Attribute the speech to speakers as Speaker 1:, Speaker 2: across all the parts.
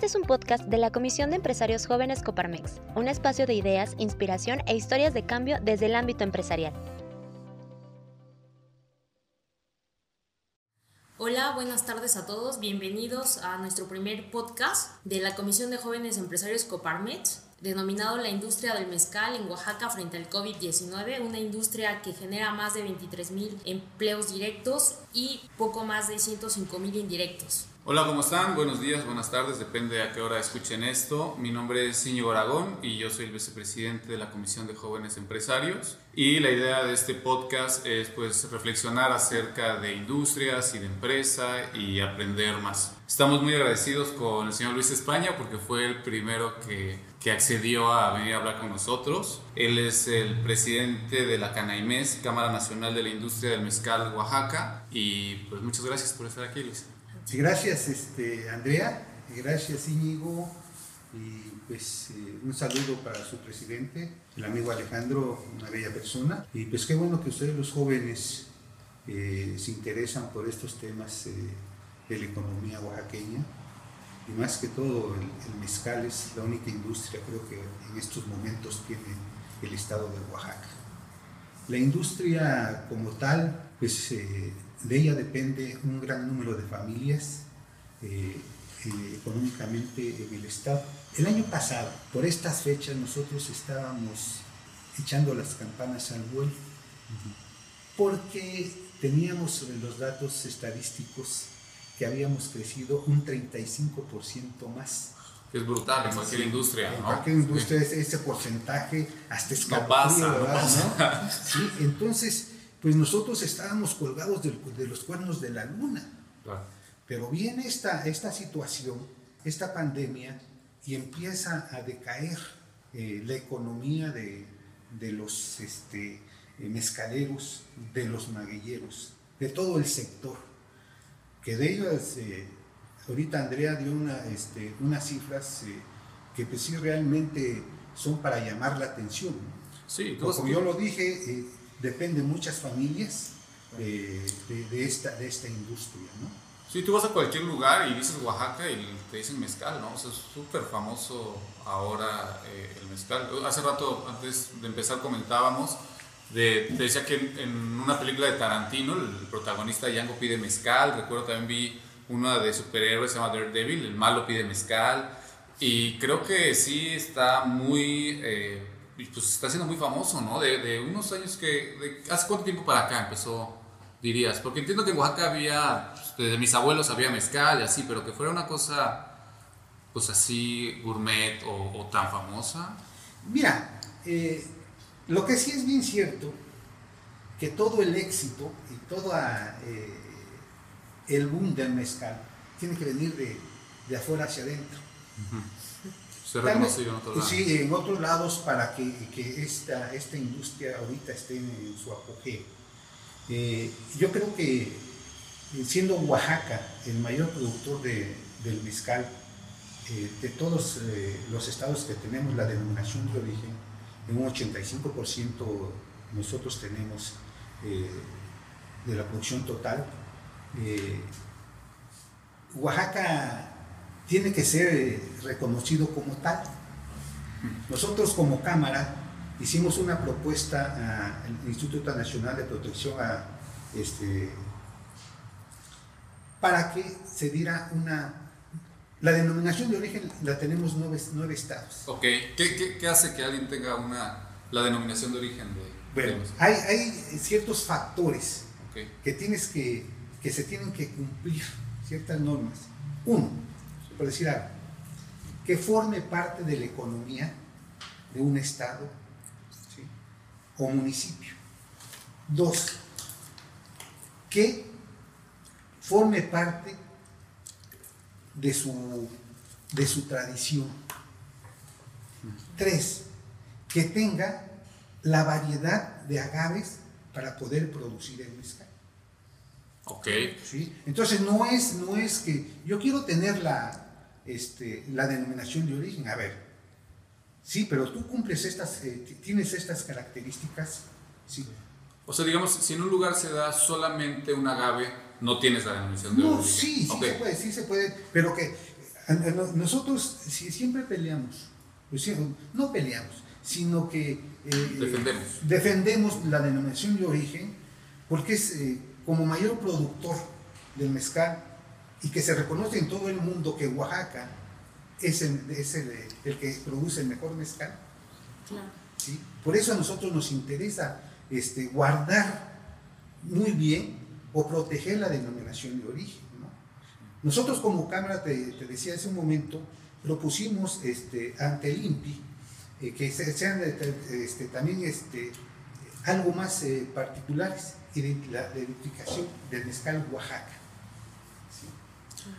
Speaker 1: Este es un podcast de la Comisión de Empresarios Jóvenes Coparmex, un espacio de ideas, inspiración e historias de cambio desde el ámbito empresarial.
Speaker 2: Hola, buenas tardes a todos. Bienvenidos a nuestro primer podcast de la Comisión de Jóvenes Empresarios Coparmex, denominado La industria del mezcal en Oaxaca frente al COVID-19, una industria que genera más de 23 mil empleos directos y poco más de 105 mil indirectos.
Speaker 3: Hola, ¿cómo están? Buenos días, buenas tardes, depende a qué hora escuchen esto. Mi nombre es Íñigo Aragón y yo soy el vicepresidente de la Comisión de Jóvenes Empresarios. Y la idea de este podcast es pues reflexionar acerca de industrias y de empresa y aprender más. Estamos muy agradecidos con el señor Luis España porque fue el primero que, que accedió a venir a hablar con nosotros. Él es el presidente de la CANAIMES, Cámara Nacional de la Industria del Mezcal Oaxaca. Y pues muchas gracias por estar aquí, Luis.
Speaker 4: Gracias, este, Andrea, gracias Íñigo, y pues eh, un saludo para su presidente, el amigo Alejandro, una bella persona, y pues qué bueno que ustedes los jóvenes eh, se interesan por estos temas eh, de la economía oaxaqueña, y más que todo el, el, mezcal es la única industria creo que en estos momentos tiene el estado de Oaxaca. La industria como tal, pues de ella depende un gran número de familias eh, eh, económicamente en el Estado. El año pasado, por estas fechas, nosotros estábamos echando las campanas al vuelo, porque teníamos los datos estadísticos que habíamos crecido un 35% más.
Speaker 3: Es brutal en cualquier industria.
Speaker 4: En
Speaker 3: ¿no?
Speaker 4: cualquier industria ese, ese porcentaje hasta
Speaker 3: No pasa, no.
Speaker 4: ¿no? Sí, entonces pues nosotros estábamos colgados de, de, los cuernos de la luna.
Speaker 3: Claro.
Speaker 4: Pero viene esta, esta situación, esta pandemia, y empieza a decaer eh, la economía de, de los este, mezcaleros, de los maguilleros, de todo el sector. Que de ellos, eh, ahorita Andrea dio una, este, unas cifras eh, que pues sí realmente son para llamar la atención.
Speaker 3: Sí,
Speaker 4: Como, yo lo dije, dependen muchas familias de, de, de, esta, de esta industria, ¿no?
Speaker 3: Sí, tú vas a cualquier lugar y dices Oaxaca y te dicen mezcal, ¿no? O sea, es súper famoso ahora eh, el mezcal. Hace rato, antes de empezar, comentábamos, de, te decía que en, en, una película de Tarantino, el protagonista Django pide mezcal. Recuerdo también vi una de superhéroes, se llama Daredevil, el malo pide mezcal. Y creo que sí está muy... Eh, pues está siendo muy famoso, ¿no? De, de unos años que... De, ¿Hace cuánto tiempo para acá empezó, dirías? Porque entiendo que en Oaxaca había, pues, desde mis abuelos había mezcal y así, pero que fuera una cosa, pues así, gourmet o, tan famosa.
Speaker 4: Mira, eh, lo que sí es bien cierto, que todo el éxito y todo eh, el boom del mezcal tiene que venir de, de afuera hacia adentro.
Speaker 3: Uh -huh reconocido en otros lados.
Speaker 4: Sí, en otros lados para que, que esta, esta industria ahorita esté en, en su apogeo. Eh, yo creo que siendo Oaxaca el mayor productor de, del mezcal, eh, de todos eh, los estados que tenemos la denominación de origen, un 85% nosotros tenemos eh, de la producción total. Oaxaca tiene que ser reconocido como tal. Nosotros como Cámara hicimos una propuesta al Instituto Nacional de Protección a, este, para que se diera una... La denominación de origen la tenemos nueve, nueve estados.
Speaker 3: Ok, ¿Qué, ¿Qué, qué, hace que alguien tenga una, la denominación de origen de...
Speaker 4: Bueno,
Speaker 3: de
Speaker 4: hay, hay, ciertos factores
Speaker 3: okay.
Speaker 4: que, tienes que, que se tienen que cumplir, ciertas normas. Uno, por decir algo, que forme parte de la economía de un estado ¿sí? o municipio. Dos, que forme parte de su, de su tradición. Tres, que tenga la variedad de agaves para poder producir el mezcal.
Speaker 3: Ok.
Speaker 4: ¿Sí? Entonces no es, no es que yo quiero tener la, este, la denominación de origen. A ver, sí, pero tú cumples estas, eh, tienes estas características. Sí.
Speaker 3: O sea, digamos, si en un lugar se da solamente un agave, no tienes la denominación de
Speaker 4: no,
Speaker 3: origen.
Speaker 4: sí, sí
Speaker 3: okay.
Speaker 4: se puede, sí se puede, pero que Nosotros siempre peleamos, pues no peleamos, sino que
Speaker 3: eh, defendemos.
Speaker 4: defendemos la denominación de origen porque es eh, como mayor productor del mezcal y que se reconoce en todo el mundo que Oaxaca es el, el, que produce el mejor mezcal. ¿sí? Por eso a nosotros nos interesa este, guardar muy bien o proteger la denominación de origen. Nosotros como Cámara, te, decía hace un momento, propusimos este, ante el INPI eh, que sean este, también este, algo más eh, particulares, la identificación del mezcal Oaxaca.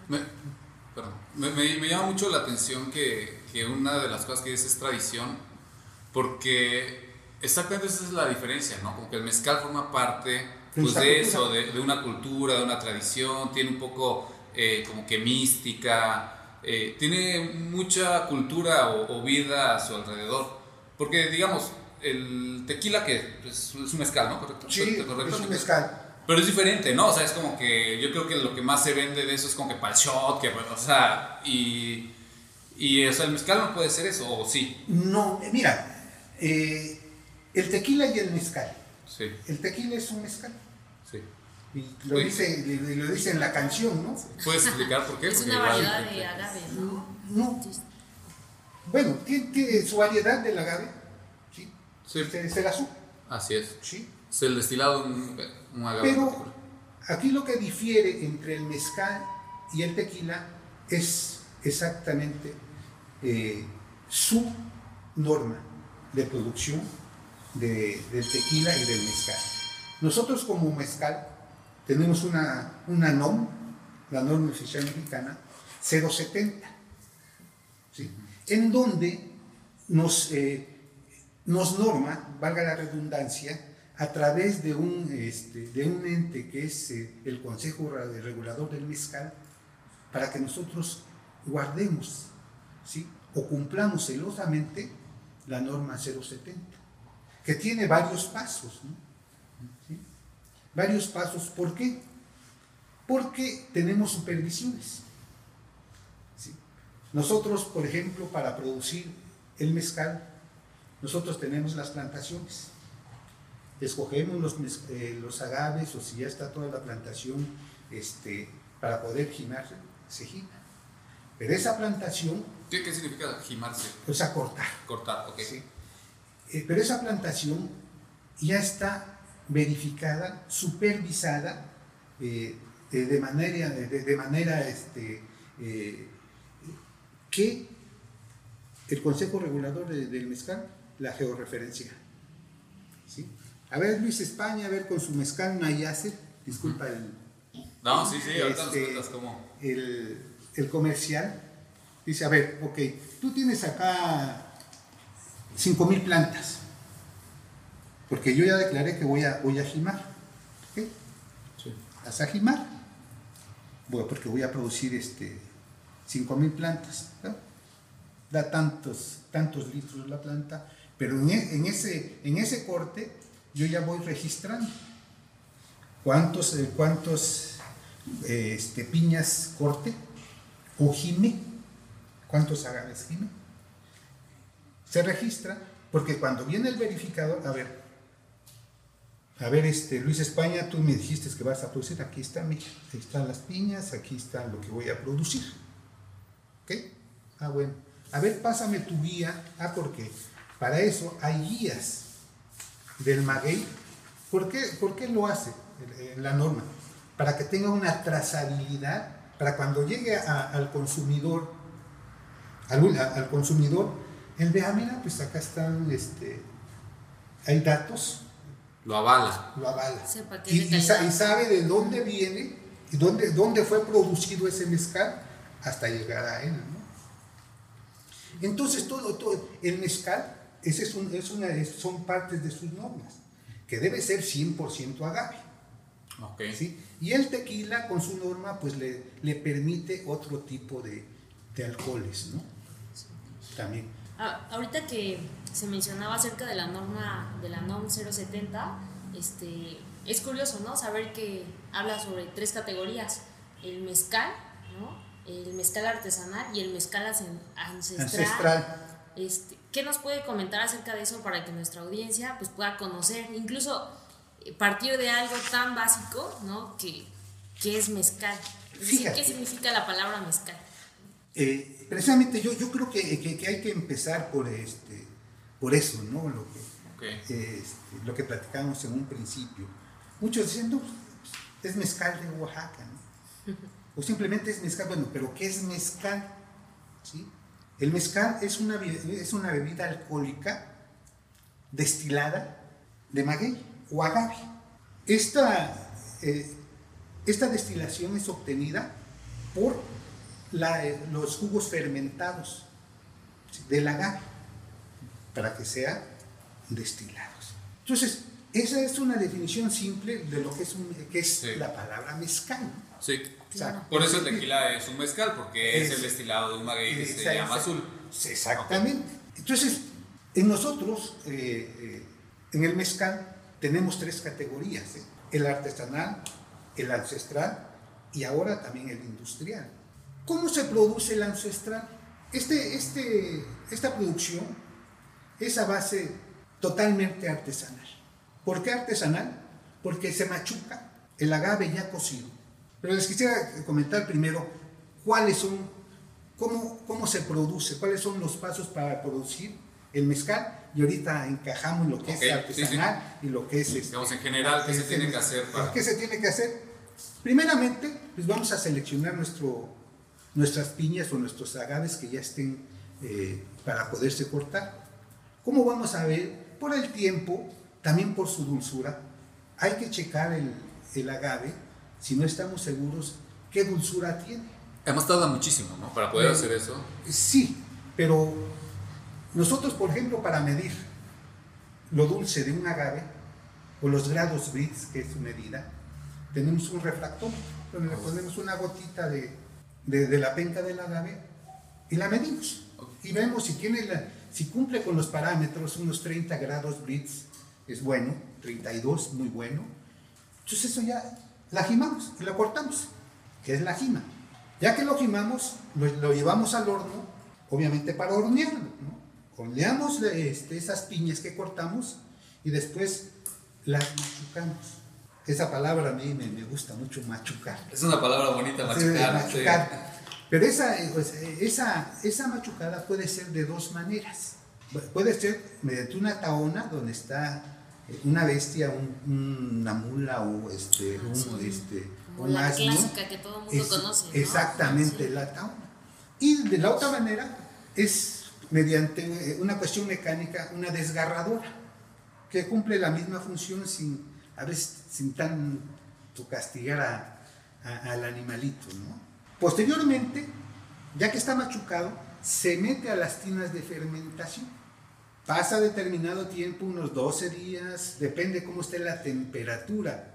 Speaker 3: Me, me, llama mucho la atención que, que, una de las cosas que dices es tradición, porque exactamente esa es la diferencia, ¿no? Como que el mezcal forma parte pues, de eso, de, de, una cultura, de una tradición, tiene un poco eh, como que mística, eh, tiene mucha cultura o, vida a su alrededor. Porque, digamos, el tequila que es, un mezcal, ¿no? ¿Correcto?
Speaker 4: Sí, es un mezcal.
Speaker 3: Pero es diferente, ¿no? O sea, es como que yo creo que lo que más se vende de eso es como que para el shot, que, o sea, y, y o sea, el mezcal no puede ser eso, ¿o sí?
Speaker 4: No, mira, eh, el tequila y el mezcal.
Speaker 3: Sí.
Speaker 4: El tequila es un mezcal.
Speaker 3: Sí.
Speaker 4: Y lo, dice, lo dice en la canción, ¿no?
Speaker 3: ¿Puedes explicar por qué?
Speaker 2: Es una variedad de agave, ¿no? No.
Speaker 4: Bueno, tiene, su variedad del agave, ¿sí?
Speaker 3: sí.
Speaker 4: Es, el azul.
Speaker 3: Así es.
Speaker 4: Sí.
Speaker 3: Es el destilado un, un agave.
Speaker 4: Pero aquí lo que difiere entre el mezcal y el tequila es exactamente eh, su norma de producción de, del tequila y del mezcal. Nosotros como mezcal tenemos una, una NOM, la norma oficial mexicana, 070, en donde nos, eh, nos norma, valga la redundancia, a través de un, este, de un ente que es eh, el Consejo Regulador del Mezcal, para que nosotros guardemos o cumplamos celosamente la norma 070, que tiene varios pasos. ¿no? varios pasos. ¿Por qué? Porque tenemos supervisiones. Nosotros, por ejemplo, para producir el mezcal, nosotros tenemos las plantaciones. Escogemos los, eh, los agaves o si ya está toda la plantación este, para poder gimarse, se gima. Pero esa plantación...
Speaker 3: ¿Qué, qué significa gimarse?
Speaker 4: Pues cortar.
Speaker 3: Cortar, ok.
Speaker 4: Sí. Eh, pero esa plantación ya está verificada, supervisada eh, de manera, de, manera este, eh, que el Consejo Regulador del Mezcal la georreferencia. ¿sí? A ver, Luis España, a ver con su mezcal Nayase, disculpa el.
Speaker 3: No, sí, sí, ahorita este, nos cómo.
Speaker 4: El, el comercial dice: A ver, ok, tú tienes acá 5000 plantas porque yo ya declaré que voy a, voy a gimar. ¿Qué? Sí. ¿Vas a gimar? Bueno, porque voy a producir este 5.000 plantas. Da tantos, tantos litros la planta, pero en, e, ese, en ese corte yo ya voy registrando cuántos, eh, cuántos eh, este, piñas corte o gime, cuántos agaves gime. Se registra porque cuando viene el verificador, a ver, a ver, este, Luis España, tú me dijiste que vas a producir, aquí está, mira, aquí están las piñas, aquí está lo que voy a producir. ¿Ok? Ah, bueno. A ver, pásame tu guía. Ah, porque para eso hay guías del maguey. ¿Por qué, ¿Por qué lo hace la norma? Para que tenga una trazabilidad, para cuando llegue al consumidor, al, al, consumidor, él vea, mira, pues acá están, este, hay datos
Speaker 3: lo avala.
Speaker 4: Lo avala. Y, sabe de dónde viene y dónde, dónde fue producido ese mezcal hasta llegar a él. Entonces, todo, todo, el mezcal ese es, un, es una, son partes de sus normas, que debe ser 100% agave.
Speaker 3: Okay.
Speaker 4: ¿sí? Y el tequila, con su norma, pues le, le permite otro tipo de, de alcoholes, ¿no? También.
Speaker 2: Ah, ahorita que se mencionaba acerca de la norma de la NOM 070, este, es curioso, ¿no? Saber que habla sobre tres categorías, el mezcal, ¿no? el mezcal artesanal y el mezcal ancestral.
Speaker 4: Ancestral.
Speaker 2: Este, ¿Qué nos puede comentar acerca de eso para que nuestra audiencia pues, pueda conocer, incluso eh, partir de algo tan básico, ¿no? Que, que es mezcal. Es decir, ¿Qué significa la palabra mezcal?
Speaker 4: Eh, precisamente yo, yo creo que, que, hay que empezar por, este, por eso, ¿no? Lo que, este, lo que platicamos en un principio. Muchos dicen, no, es mezcal de Oaxaca, ¿no? O simplemente es mezcal, bueno, pero ¿qué es mezcal? ¿Sí? El mezcal es una, es una bebida alcohólica destilada de maguey o agave. Esta, eh, esta destilación es obtenida por los jugos fermentados del agave para que sean destilados. Entonces, esa es una definición simple de lo que es, que es la palabra mezcal.
Speaker 3: Sí. Por eso el tequila es un mezcal, porque es, el destilado de un maguey que se llama azul.
Speaker 4: Exactamente. Entonces, en nosotros, eh, eh, en el mezcal, tenemos tres categorías: ¿eh? el artesanal, el ancestral y ahora también el industrial. ¿Cómo se produce el ancestral? Este, este, esta producción es a base totalmente artesanal. ¿Por qué artesanal? Porque se machuca el agave ya cocido. Pero les quisiera comentar primero cuáles son, cómo, cómo se produce, cuáles son los pasos para producir el mezcal y ahorita encajamos lo que es artesanal y lo que es...
Speaker 3: Este, Digamos, en general, ¿qué se tiene que hacer?
Speaker 4: ¿Qué se tiene que hacer? Primeramente, pues vamos a seleccionar nuestro, nuestras piñas o nuestros agaves que ya estén eh, para poderse cortar. ¿Cómo vamos a ver? Por el tiempo, también por su dulzura. Hay que checar el, el agave si no estamos seguros qué dulzura tiene.
Speaker 3: Hemos tardado muchísimo, ¿no? Para poder hacer eso.
Speaker 4: Sí, pero nosotros, por ejemplo, para medir lo dulce de un agave, o los grados Brits, que es su medida, tenemos un refractor, donde le ponemos una gotita de, de, la penca del agave y la medimos. Y vemos si, tiene la, si cumple con los parámetros, unos 30 grados Brits es bueno, 32 muy bueno. Entonces eso ya la jimamos y lo cortamos, que es la jima. Ya que lo jimamos, lo, llevamos al horno, obviamente para hornearlo. ¿no? Horneamos este, esas piñas que cortamos y después las machucamos. Esa palabra a mí me, gusta mucho, machucar.
Speaker 3: Es una palabra bonita, machucar.
Speaker 4: Pero esa, pues, esa, esa machucada puede ser de dos maneras. Puede ser mediante una taona donde está una bestia, una mula o este,
Speaker 2: ah, un, este, la clásica que todo el mundo conoce.
Speaker 4: Exactamente, la tauna. Y de la otra manera es mediante una cuestión mecánica, una desgarradora, que cumple la misma función sin, a veces, sin tanto castigar al animalito. ¿no? Posteriormente, ya que está machucado, se mete a las tinas de fermentación Pasa determinado tiempo, unos 12 días, depende cómo esté la temperatura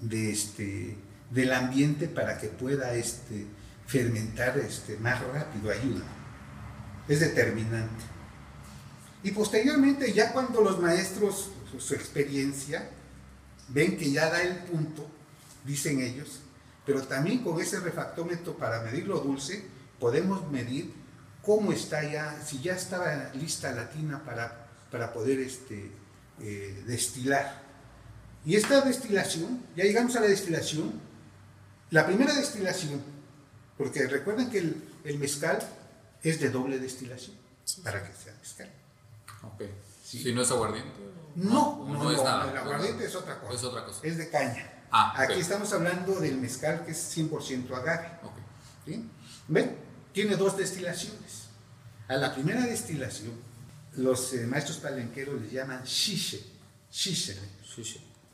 Speaker 4: de este, del ambiente para que pueda este, fermentar este, más rápido, ayuda. Es determinante. Y posteriormente, ya cuando los maestros, su experiencia, ven que ya da el punto, dicen ellos, pero también con ese refactómetro para medir lo dulce, podemos medir cómo está ya, si ya estaba lista la tina para, para poder este, eh, destilar. Y esta destilación, ya llegamos a la destilación, la primera destilación, porque recuerden que el, mezcal es de doble destilación, para que sea mezcal.
Speaker 3: Ok. Si no es aguardiente.
Speaker 4: No, no, es nada. El aguardiente es otra cosa.
Speaker 3: Es otra cosa.
Speaker 4: Es de caña. Ah, Aquí estamos hablando del mezcal que es 100% agave. Okay. ¿Ven? tiene dos destilaciones. A la primera destilación, los eh, maestros palenqueros le llaman shishe. Shishe.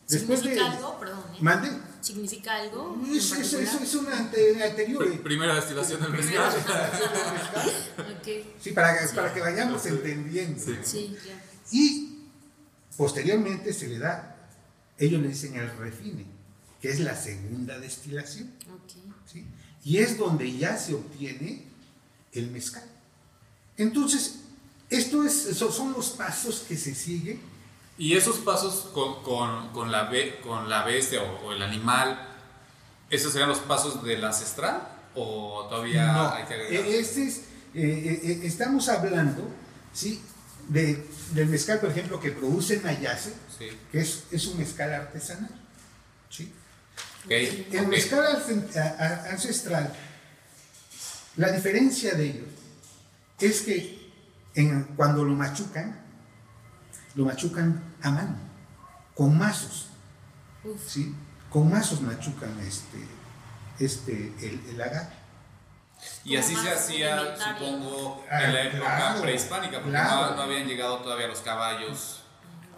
Speaker 2: ¿Significa algo? Perdón.
Speaker 4: ¿eh? ¿Mande?
Speaker 2: ¿Significa algo?
Speaker 4: Es, es, es, una anterior.
Speaker 3: primera destilación del mezcal.
Speaker 4: okay. Sí, para, para que vayamos entendiendo.
Speaker 2: Sí, sí
Speaker 4: Y posteriormente se le da, ellos le dicen el refine, que es la segunda destilación. Okay. ¿sí? Y es donde ya se obtiene el mezcal. Entonces, esto es, son los pasos que se siguen.
Speaker 3: Y esos pasos con, con, con la, con la bestia o, el animal, ¿esos serían los pasos del ancestral? o todavía hay que agregar?
Speaker 4: Eh, este es, eh, eh, estamos hablando ¿sí? De, del mezcal, por ejemplo, que produce Nayase, sí. que es, es, un mezcal artesanal. ¿sí?
Speaker 3: Okay.
Speaker 4: El mezcal ancestral, la diferencia de ellos es que en, cuando lo machucan, lo machucan a mano, con mazos. ¿sí? Con mazos machucan este, este, el, el agave.
Speaker 3: Y así se hacía, supongo, ah, en la época prehispánica, porque no, habían llegado todavía los caballos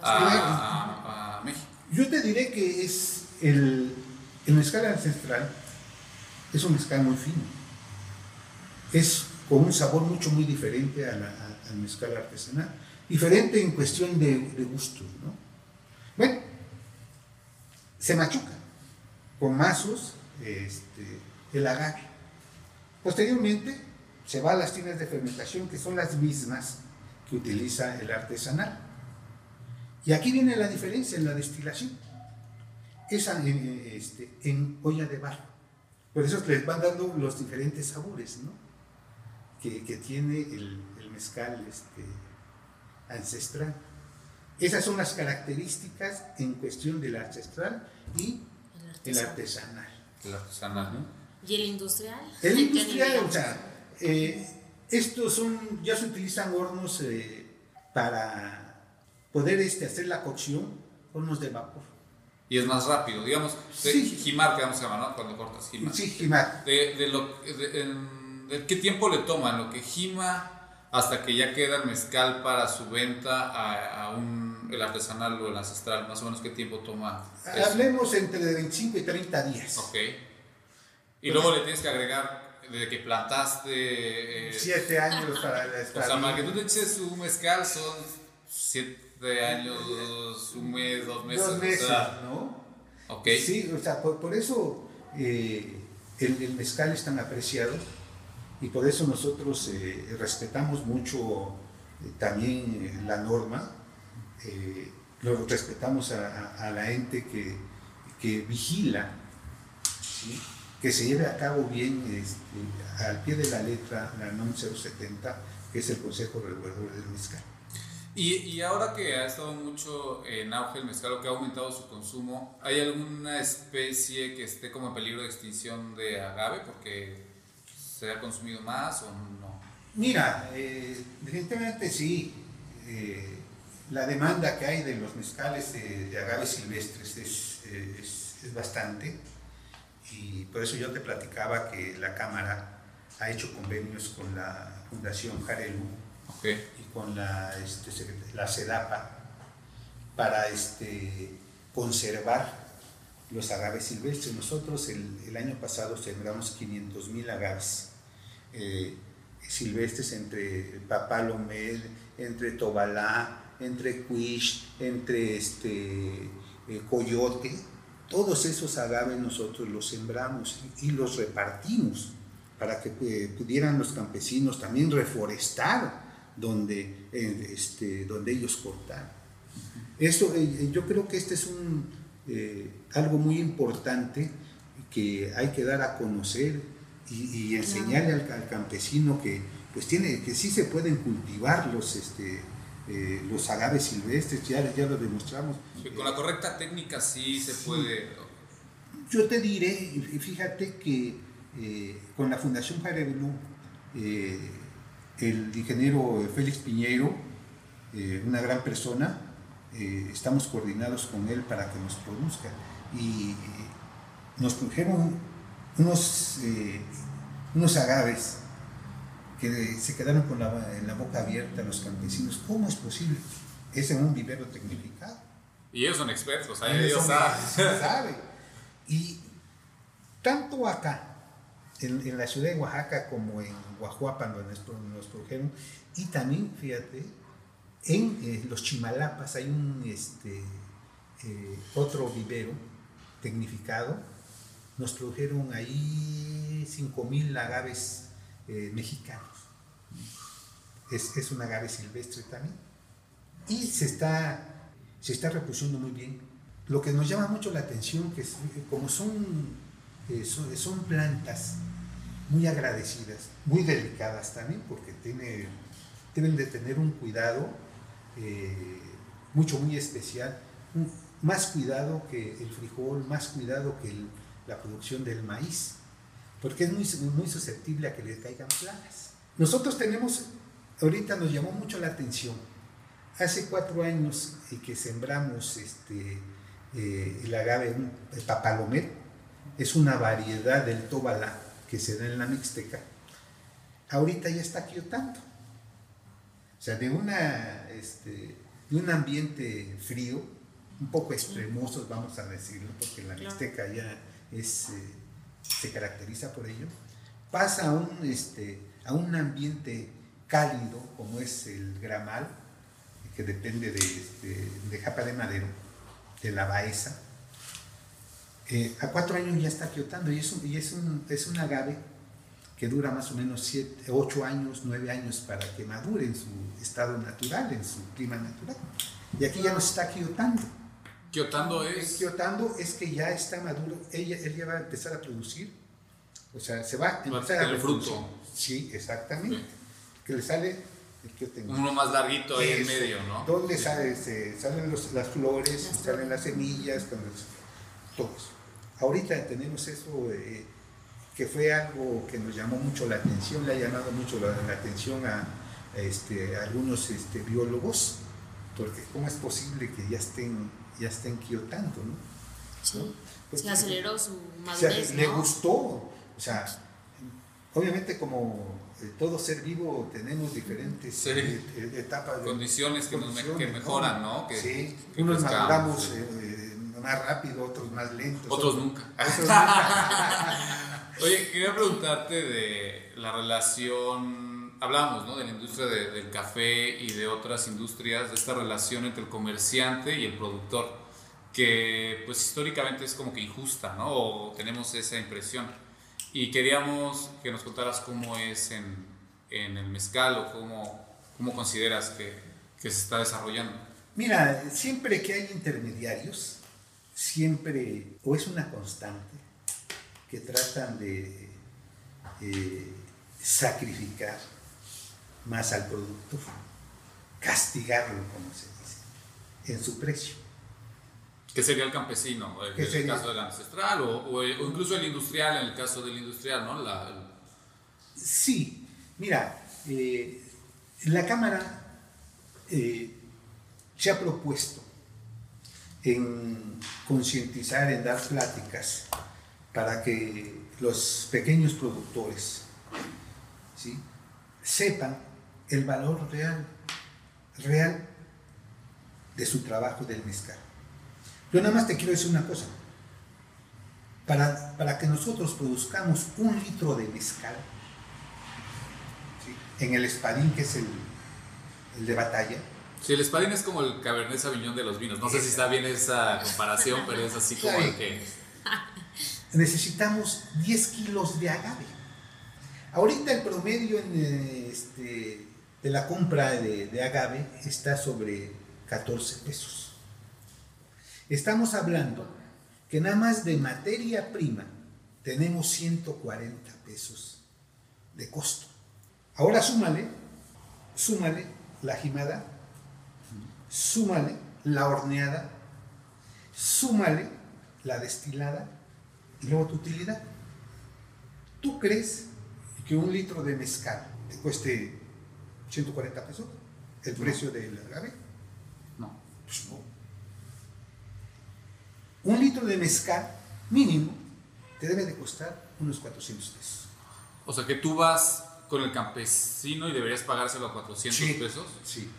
Speaker 3: a, México.
Speaker 4: Yo te diré que es el, el mezcal ancestral, es un mezcal muy fino. Es con un sabor mucho, muy diferente a al mezcal artesanal. Diferente en cuestión de, de gustos, ¿no? Bueno, se machuca con mazos este, el agave Posteriormente se va a las tiendas de fermentación, que son las mismas que utiliza el artesanal. Y aquí viene la diferencia en la destilación. Es en, este, en olla de barro. Por eso les van dando los diferentes sabores ¿no? que, tiene el, mezcal este, ancestral. Esas son las características en cuestión del ancestral y el artesanal.
Speaker 3: El artesanal, ¿no?
Speaker 2: ¿Y el industrial?
Speaker 4: El industrial, o sea, eh, estos son, ya se utilizan hornos eh, para poder este, hacer la cocción, hornos de vapor.
Speaker 3: Y es más rápido, digamos, de sí. jimar que vamos a llamar, ¿no? Cuando cortas jimar.
Speaker 4: Sí, jimar.
Speaker 3: De, de lo, de, ¿Qué tiempo le toma lo que jima hasta que ya queda el mezcal para su venta a, a un, el artesanal o el ancestral? Más o menos, ¿qué tiempo toma?
Speaker 4: Hablemos entre 25 y 30 días.
Speaker 3: Ok. Y luego le tienes que agregar desde que plantaste.
Speaker 4: Eh, siete años para la
Speaker 3: O sea, para que tú te eches un mezcal son siete años, un mes, dos meses.
Speaker 4: Dos meses, ¿no?
Speaker 3: Ok.
Speaker 4: Sí, o sea, por, eso eh, el, mezcal es tan apreciado y por eso nosotros eh, respetamos mucho también la norma. lo respetamos a, a, la ente que, que vigila. ¿sí? Que se lleve a cabo bien este, al pie de la letra la NOM 070, que es el Consejo Regulador del Mezcal.
Speaker 3: Y, y, ahora que ha estado mucho en auge el mezcal, o que ha aumentado su consumo, ¿hay alguna especie que esté como en peligro de extinción de agave porque se ha consumido más o no?
Speaker 4: Mira, eh, definitivamente sí. Eh, la demanda que hay de los mezcales de, agaves silvestres es, es, es bastante y por eso yo te platicaba que la Cámara ha hecho convenios con la Fundación Jarelu y con la, este, la CEDAPA para este, conservar los agaves silvestres. Nosotros el, año pasado sembramos 500 mil agaves eh, silvestres entre Papalomel, entre Tobalá, entre Cuish, entre este, eh, Coyote todos esos agaves nosotros los sembramos y los repartimos para que eh, pudieran los campesinos también reforestar donde, eh, este, donde ellos cortaron. Eso, eh, yo creo que este es un, algo muy importante que hay que dar a conocer y, enseñarle al, campesino que, pues tiene, que sí se pueden cultivar los, este, eh, los agaves silvestres, ya, ya lo demostramos.
Speaker 3: con la correcta técnica sí se puede...
Speaker 4: Yo te diré, fíjate que eh, con la Fundación Jaire eh, el ingeniero Félix Piñeiro, una gran persona, estamos coordinados con él para que nos produzca. Y nos produjeron unos, unos agaves que se quedaron con la, la boca abierta los campesinos. ¿Cómo es posible? Es en un vivero tecnificado.
Speaker 3: Y ellos son expertos, ellos saben.
Speaker 4: Y tanto acá, en, en, la ciudad de Oaxaca, como en Guajuapan, donde nos produjeron, y también, fíjate, en eh, los Chimalapas hay un este, eh, otro vivero tecnificado. Nos produjeron ahí 5.000 agaves eh, mexicanos. Es, es, un agave silvestre también. Y se está, se está reproduciendo muy bien. Lo que nos llama mucho la atención, que como son, eh, son, plantas muy agradecidas, muy delicadas también, porque tiene, deben de tener un cuidado eh, mucho, muy especial, más cuidado que el frijol, más cuidado que la producción del maíz, porque es muy, muy susceptible a que le caigan plagas. Nosotros tenemos, ahorita nos llamó mucho la atención, hace cuatro años que sembramos este, eh, el agave, el papalomet, es una variedad del tóbala que se da en la Mixteca, ahorita ya está quiotando. O sea, de, una, este, de un ambiente frío, un poco extremoso, vamos a decirlo, porque la Mixteca ya es, eh, se caracteriza por ello, pasa a un, este, a un ambiente cálido, como es el gramal, que depende de, este, de japa de madero, de la baeza. Eh, a cuatro años ya está quiotando y es un, y es un, es un agave que dura más o menos siete, ocho años, nueve años para que madure en su estado natural, en su clima natural. Y aquí ya nos está quiotando.
Speaker 3: ¿Quiotando es?
Speaker 4: Quiotando es que ya está maduro, ella, él ya va a empezar a producir, o sea, se va a empezar
Speaker 3: a, el fruto.
Speaker 4: Sí, exactamente. Que le sale el que tengo.
Speaker 3: Uno más larguito ahí en medio, ¿no?
Speaker 4: Donde sale, salen las flores, salen las semillas, todo eso. Ahorita tenemos eso. Eh, que fue algo que nos llamó mucho la atención, le ha llamado mucho la, atención a, este, algunos este, biólogos, porque cómo es posible que ya estén, ya estén quiotando, ¿no?
Speaker 2: Sí, pues se aceleró su madurez,
Speaker 4: Le gustó, o sea, obviamente como eh, todo ser vivo tenemos diferentes eh, eh, etapas.
Speaker 3: Condiciones, que, nos que mejoran, ¿no? Que,
Speaker 4: sí, unos maduramos más rápido, otros más lentos.
Speaker 3: Otros, nunca. Otros nunca. Oye, quería preguntarte de la relación, hablamos ¿no? de la industria del café y de otras industrias, de esta relación entre el comerciante y el productor, que pues históricamente es como que injusta, ¿no? O tenemos esa impresión. Y queríamos que nos contaras cómo es en, en el mezcal o cómo, cómo consideras que, que se está desarrollando.
Speaker 4: Mira, siempre que hay intermediarios, siempre, o es una constante, que tratan de eh, sacrificar más al productor, castigarlo, como se dice, en su precio.
Speaker 3: ¿Qué sería el campesino, en el caso del ancestral, o, incluso el industrial, en el caso del industrial, ¿no?
Speaker 4: Sí, mira, eh, la Cámara eh, se ha propuesto en concientizar, en dar pláticas para que los pequeños productores sepan el valor real, real de su trabajo del mezcal. Yo nada más te quiero decir una cosa. Para, para que nosotros produzcamos un litro de mezcal, en el espadín, que es el, el de batalla,
Speaker 3: Sí, el espadín es como el Cabernet Sauvignon de los vinos. No sé si está bien esa comparación, pero es así como el que
Speaker 4: necesitamos 10 kilos de agave. Ahorita el promedio en, este, de la compra de, agave está sobre 14 pesos. Estamos hablando que nada más de materia prima tenemos 140 pesos de costo. Ahora súmale, súmale la jimada, súmale la horneada, súmale la destilada y luego tu utilidad. ¿Tú crees que un litro de mezcal te cueste 140 pesos? ¿El precio del agave?
Speaker 3: No.
Speaker 4: Pues no. Un litro de mezcal mínimo te debe de costar unos 400 pesos.
Speaker 3: O sea que tú vas con el campesino y deberías pagárselo a 400 pesos.
Speaker 4: Sí.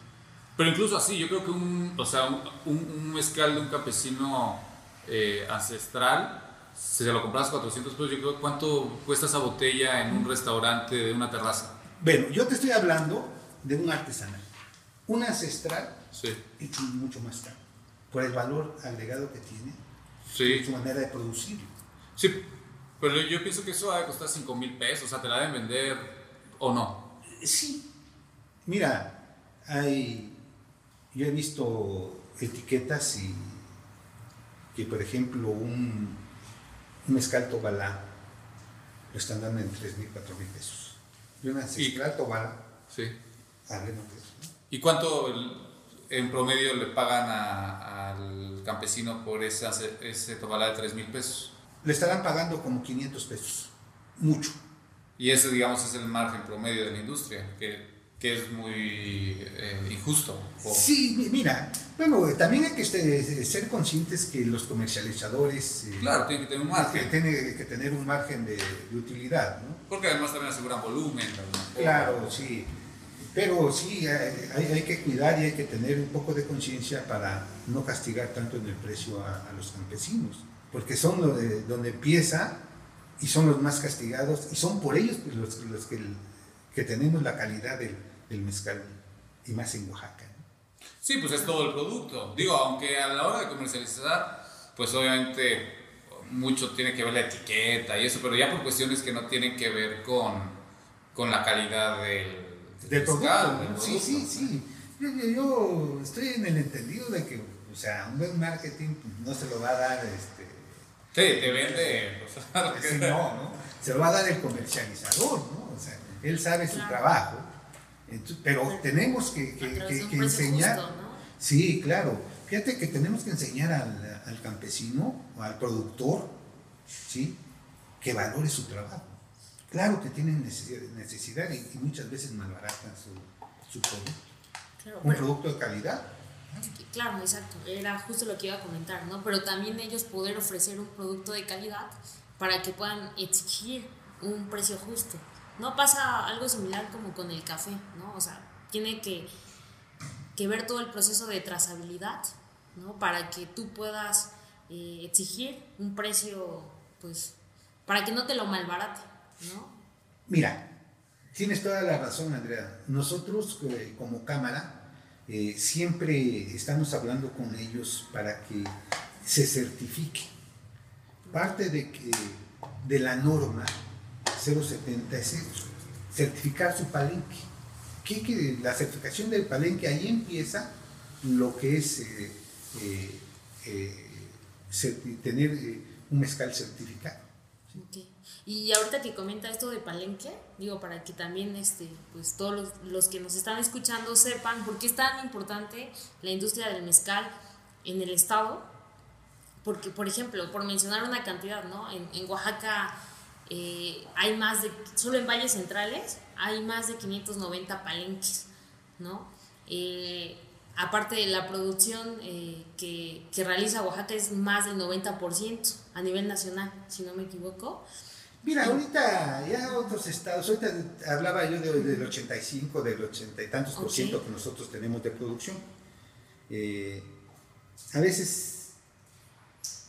Speaker 3: Pero incluso así, yo creo que un, o sea, un, mezcal de un campesino eh, ancestral si se lo compras 400 pesos, yo creo, ¿cuánto cuesta esa botella en un restaurante de una terraza?
Speaker 4: Bueno, yo te estoy hablando de un artesanal. Un ancestral
Speaker 3: sí.
Speaker 4: hecho mucho más caro, por el valor agregado que tiene,
Speaker 3: sí.
Speaker 4: su manera de producir.
Speaker 3: Sí, pero yo pienso que eso va a costar 5 mil pesos, o sea, te la deben vender o no.
Speaker 4: Sí, mira, hay, yo he visto etiquetas y que, por ejemplo, un un mezcal tobalá lo están dando en 3 mil, 4 mil pesos. Y una ancestral tobala,
Speaker 3: Sí.
Speaker 4: Hablemos de eso. ¿no?
Speaker 3: ¿Y cuánto en promedio le pagan a- al campesino por esa, ese tobalá de 3 mil pesos?
Speaker 4: Le estarán pagando como 500 pesos, mucho.
Speaker 3: Y ese, digamos, es el margen promedio de la industria, que, que es muy eh, injusto.
Speaker 4: Sí, mi- mira, bueno, también hay que este, ser conscientes que los comercializadores eh,
Speaker 3: Claro, tiene que tener un
Speaker 4: que
Speaker 3: margen.
Speaker 4: tiene que tener un margen de, de utilidad, ¿no?
Speaker 3: Porque además también aseguran volumen.
Speaker 4: Claro, sí. Pero sí, hay, hay- hay que cuidar y hay que tener un poco de conciencia para no castigar tanto en el precio a, a los campesinos, porque son lo de- donde empieza y son los más castigados y son por ellos los, los que, que tenemos la calidad del, del mezcal y más en Oaxaca.
Speaker 3: Sí, pues es todo el producto. Digo, aunque a la hora de comercializar, pues obviamente mucho tiene que ver la etiqueta y eso, pero ya por cuestiones que no tienen que ver con, con la calidad del,
Speaker 4: Del producto.
Speaker 3: mezcal, del
Speaker 4: ¿no? Sí,
Speaker 3: producto.
Speaker 4: sí, sí. Yo, yo- yo estoy en el entendido de que, o sea, un buen marketing pues, no se lo va a dar este,
Speaker 3: Sí, te vende. o sea, que-
Speaker 4: Sí, no, ¿no? Se lo va a dar el comercializador, ¿no? O sea, él sabe su
Speaker 2: Claro.
Speaker 4: trabajo, pero tenemos que, que-
Speaker 2: de
Speaker 4: enseñar.
Speaker 2: justo, ¿no?
Speaker 4: Sí, claro. Fíjate que tenemos que enseñar al, al campesino o al productor, ¿sí? Que valore su trabajo. Claro que tienen necesidad, y, y muchas veces malbaratan su, su producto.
Speaker 2: Claro,
Speaker 4: Un producto de calidad.
Speaker 2: Claro, exacto. Era justo lo que iba a comentar, ¿no? Pero también ellos poder ofrecer un producto de calidad para que puedan exigir un precio justo. No pasa algo similar como con el café, ¿no? O sea, tiene que, que ver todo el proceso de trazabilidad, ¿no? Para que tú puedas eh, exigir un precio, pues, para que no te lo malbarate, ¿no?
Speaker 4: Mira, tienes toda la razón, Andrea. Nosotros eh, como Cámara eh, siempre estamos hablando con ellos para que se certifique. Parte de, que, de la norma 070 es eso, certificar su palenque. Que, que la certificación del palenque, ahí empieza lo que es eh, tener un mezcal certificado.
Speaker 2: Y ahorita que comenta esto de Palenque, digo, para que también este, pues, todos los, los que nos están escuchando sepan por qué es tan importante la industria del mezcal en el estado. Porque, por ejemplo, por mencionar una cantidad, ¿no? En, en Oaxaca eh, hay más de, solo en valles centrales, hay más de 590 palenques, ¿no? Eh, aparte de la producción eh, que, que realiza Oaxaca es más del 90% a nivel nacional, si no me equivoco.
Speaker 4: Mira, ahorita ya otros estados, ahorita hablaba yo de- del 85, del 80 y tantos por ciento que nosotros tenemos de producción. Eh, a veces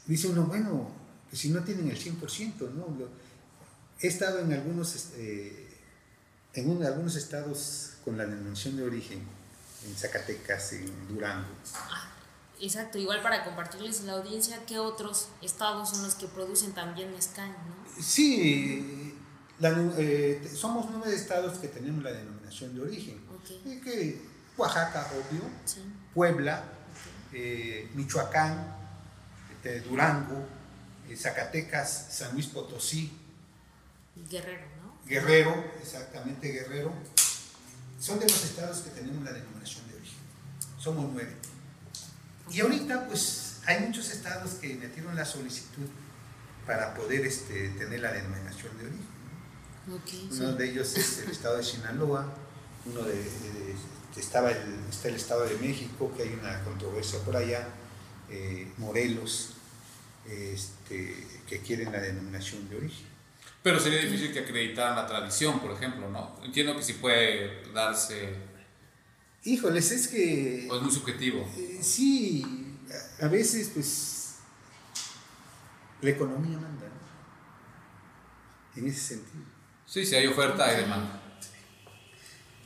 Speaker 4: dice uno, bueno, que si no tienen el 100%, ¿no? Lo- he estado en algunos, este, en un- algunos estados con la denominación de origen, en Zacatecas, en Durango.
Speaker 2: Exacto, igual para compartirles la audiencia qué otros estados son los que producen también mezcal, ¿no?
Speaker 4: Sí, la eh, somos nueve estados que tenemos la denominación de origen. Eh, que Oaxaca, obvio,
Speaker 2: Sí.
Speaker 4: Puebla, eh, Michoacán, este, Durango, eh, Zacatecas, San Luis Potosí,
Speaker 2: Guerrero, ¿no?
Speaker 4: Guerrero, exactamente Guerrero. Son de los estados que tenemos la denominación de origen. Somos nueve. Y ahorita, pues, hay muchos estados que metieron la solicitud para poder este, tener la denominación de origen. Uno de ellos es el estado de Sinaloa, uno de, de- estaba el, está el estado de México, que hay una controversia por allá, eh, Morelos, este, que quieren la denominación de origen.
Speaker 3: Pero sería difícil que acreditaran la tradición, por ejemplo, ¿no? Entiendo que sí puede darse,
Speaker 4: Híjoles, es que
Speaker 3: o es muy subjetivo.
Speaker 4: eh, sí, a, veces pues la economía manda, ¿no? En ese sentido.
Speaker 3: Sí, si hay oferta, hay demanda.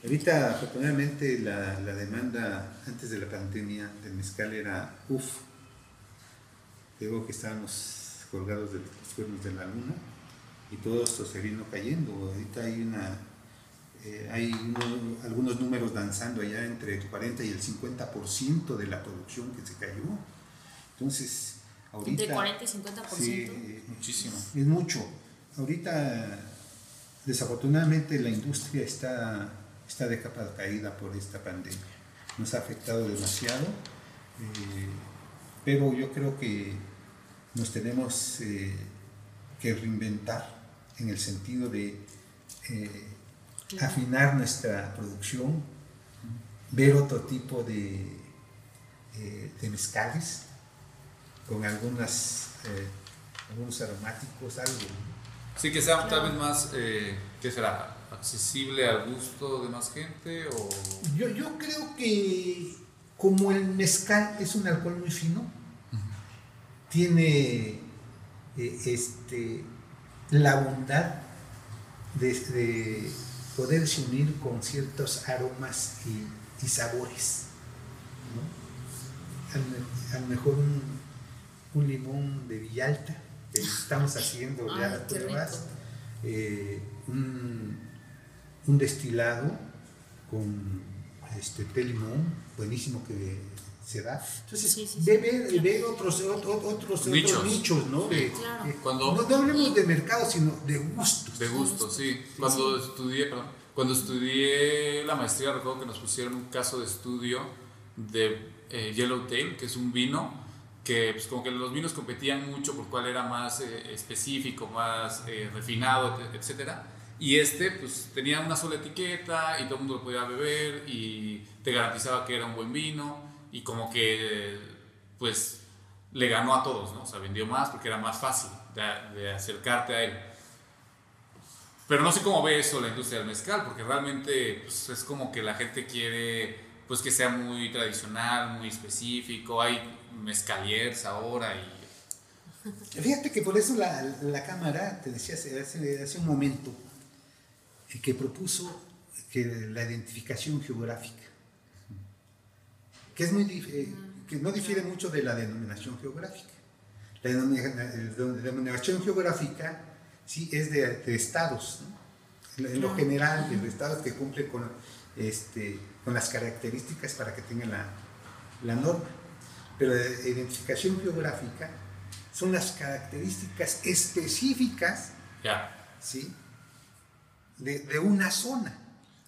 Speaker 4: Ahorita, afortunadamente, la, la demanda antes de la pandemia del mezcal era uff. Digo que estábamos colgados de los cuernos de la luna y todo esto se vino cayendo. Ahorita hay una eh, hay uno- algunos números danzando allá entre el 40 y el 50% de la producción que se cayó. Entonces, ahorita.
Speaker 2: Entre 40 y 50%.
Speaker 4: Sí,
Speaker 3: Muchísimo.
Speaker 4: es mucho. ahorita desafortunadamente la industria está, está de capa caída por esta pandemia. Nos ha afectado demasiado, eh, pero yo creo que nos tenemos eh, que reinventar en el sentido de eh, afinar nuestra producción, ver otro tipo de, de mezcales con algunas, algunos aromáticos, algo
Speaker 3: Sí, que sea tal vez más, eh, ¿qué será? ¿Accesible al gusto de más gente? O...
Speaker 4: Yo, yo creo que como el mezcal es un alcohol muy fino, tiene eh, este, la bondad de, poderse unir con ciertos aromas y, sabores. A, lo mejor un, un limón de Villalta estamos haciendo ya pruebas, eh, un, un, destilado con este té limón, buenísimo que se da. Entonces, sí, ver, otros, otros, nichos, ¿no? De, Cuando, no, hablemos de mercado, sino de gustos.
Speaker 3: De gustos, sí. Cuando estudié, perdón, cuando estudié la maestría, recuerdo que nos pusieron un caso de estudio de eh, Yellowtail, que es un vino que pues, como que los vinos competían mucho por cuál era más eh, específico, más eh, refinado, etcétera. Y este, pues tenía una sola etiqueta y todo el mundo lo podía beber y te garantizaba que era un buen vino y como que, pues, le ganó a todos, ¿no? O sea, vendió más porque era más fácil de, acercarte a él. Pero no sé cómo ve eso la industria del mezcal, porque realmente pues, es como que la gente quiere pues que sea muy tradicional, muy específico. Hay mezcaliers ahora y...
Speaker 4: Fíjate que por eso la, la Cámara, te decía hace, hace, un momento, eh, que propuso que la identificación geográfica, que, es muy, eh, que no difiere mucho de la denominación geográfica. La denominación geográfica sí es de, estados, en lo general, de estados que cumplen con, este, con las características para que tengan la, la norma pero la identificación geográfica son las características específicas ¿sí? de, una zona.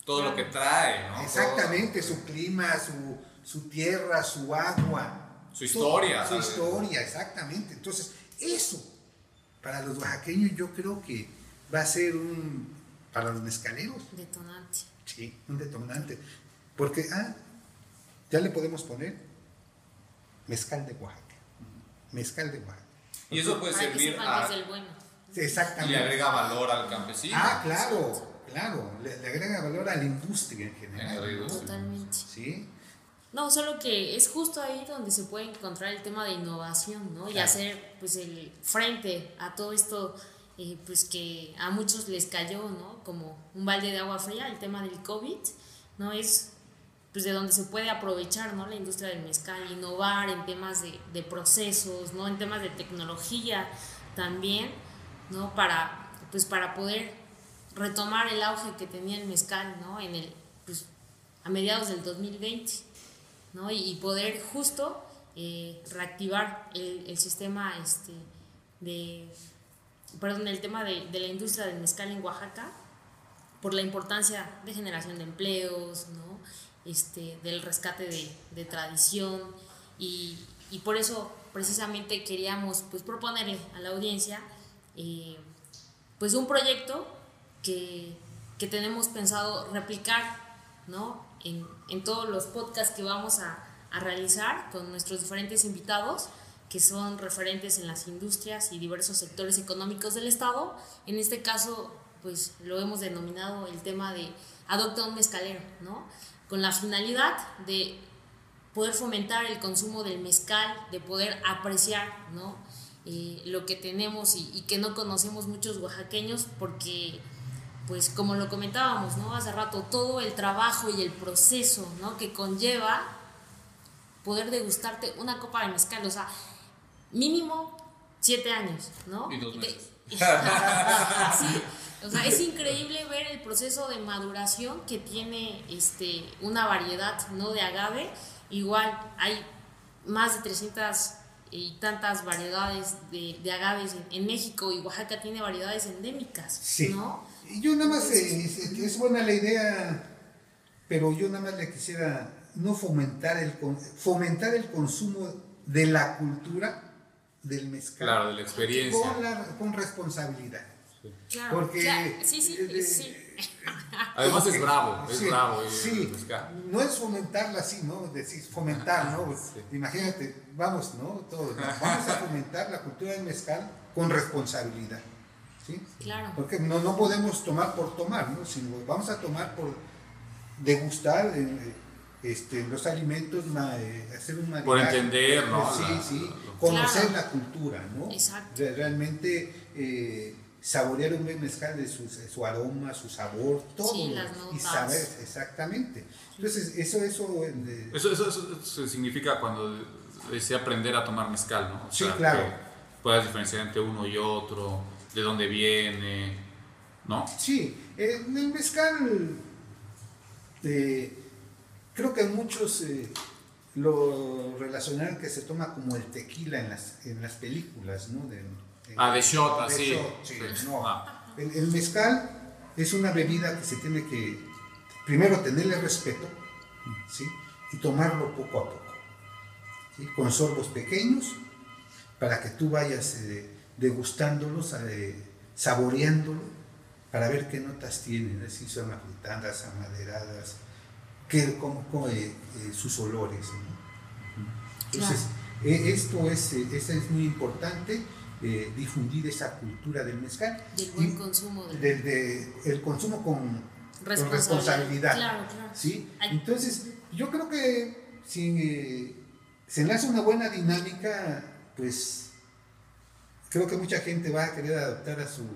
Speaker 3: Todo lo que trae, ¿no?
Speaker 4: Exactamente, su clima, su, su, tierra, su agua.
Speaker 3: Su historia.
Speaker 4: Su, historia, exactamente. Entonces, eso, para los oaxaqueños yo creo que va a ser un, para los mezcaleros.
Speaker 2: Detonante.
Speaker 4: Sí, un detonante. Porque, ah, ya le podemos poner mezcal de Oaxaca. Mezcal de Oaxaca.
Speaker 3: Y eso puede servir a...
Speaker 4: Exactamente.
Speaker 3: Y le agrega valor al campesino.
Speaker 4: Ah, claro, claro. Le, agrega valor a la industria en general.
Speaker 2: Totalmente.
Speaker 4: Sí.
Speaker 2: No, solo que es justo ahí donde se puede encontrar el tema de innovación, ¿no? Y hacer, pues, el frente a todo esto, eh, pues, que a muchos les cayó, ¿no? Como un balde de agua fría, el tema del COVID, ¿no? Es pues de donde se puede aprovechar ¿no? la industria del mezcal, innovar en temas de, de, procesos, ¿no? en temas de tecnología también, ¿no? para, pues para poder retomar el auge que tenía el mezcal ¿no? en el, pues, a mediados del 2020 y, poder justo eh, reactivar el, sistema este, de, perdón, el tema de, de la industria del mezcal en Oaxaca por la importancia de generación de empleos, ¿no? este, del rescate de, tradición y, por eso precisamente queríamos pues, proponerle a la audiencia eh, pues un proyecto que, tenemos pensado replicar ¿no? En, todos los podcasts que vamos a, a realizar con nuestros diferentes invitados que son referentes en las industrias y diversos sectores económicos del Estado. En este caso, pues lo hemos denominado el tema de adopta un mezcalero, ¿no? con la finalidad de poder fomentar el consumo del mezcal, de poder apreciar ¿no? Eh, lo que tenemos y, que no conocemos muchos oaxaqueños porque, pues como lo comentábamos ¿no? hace rato, todo el trabajo y el proceso ¿no? que conlleva poder degustarte una copa de mezcal, o sea, mínimo siete años, ¿no?
Speaker 3: Y dos meses.
Speaker 2: sí, o sea, es increíble ver el proceso de maduración que tiene este, una variedad ¿no? de agave. Igual hay más de 300 y tantas variedades de, de agaves en, México y Oaxaca tiene variedades endémicas,
Speaker 4: sí.
Speaker 2: ¿no?
Speaker 4: Yo nada más, eh, es, buena la idea, pero yo nada más le quisiera no fomentar el, fomentar el consumo de la cultura del mezcal.
Speaker 3: Claro, de la experiencia.
Speaker 4: Con, con responsabilidad.
Speaker 2: Claro, Porque sí, sí, sí.
Speaker 3: Además es bravo, es bravo.
Speaker 4: sí, no es fomentarla así, ¿no? Decir, fomentar, ¿no? Imagínate, vamos, ¿no? Todos, vamos a fomentar la cultura del mezcal con responsabilidad. ¿Sí?
Speaker 2: Claro.
Speaker 4: Porque no, no podemos tomar por tomar, ¿no? Sino vamos a tomar por degustar eh, este, los alimentos, eh, hacer un
Speaker 3: Por entender, ¿no?
Speaker 4: Sí, sí, conocer la cultura, ¿no? Exacto. Realmente... Eh, saborear un buen mezcal de su, su aroma, su sabor, todo. y saber exactamente. Entonces, eso, eso,
Speaker 3: eso, eso, significa cuando desea aprender a tomar mezcal, ¿no?
Speaker 4: sí, claro.
Speaker 3: Puedas diferenciar entre uno y otro, de dónde viene, ¿no?
Speaker 4: Sí, en el mezcal, eh, creo que muchos eh, lo relacionan que se toma como el tequila en las, en las películas, ¿no? De,
Speaker 3: Ah, de shot, así.
Speaker 4: no. Ah. El, mezcal es una bebida que se tiene que, primero, tenerle respeto, ¿sí? Y tomarlo poco a poco, ¿sí? Con sorbos pequeños, para que tú vayas eh, degustándolos, eh, saboreándolo, para ver qué notas tienen, si son afrutadas, amaderadas, qué, eh, sus olores. Entonces, esto es, esto es muy importante difundir esa cultura del mezcal.
Speaker 2: Del buen consumo.
Speaker 4: Del, el consumo con responsabilidad. Claro, claro. ¿sí? Entonces, yo creo que si se enlaza una buena dinámica, pues creo que mucha gente va a querer adoptar a su,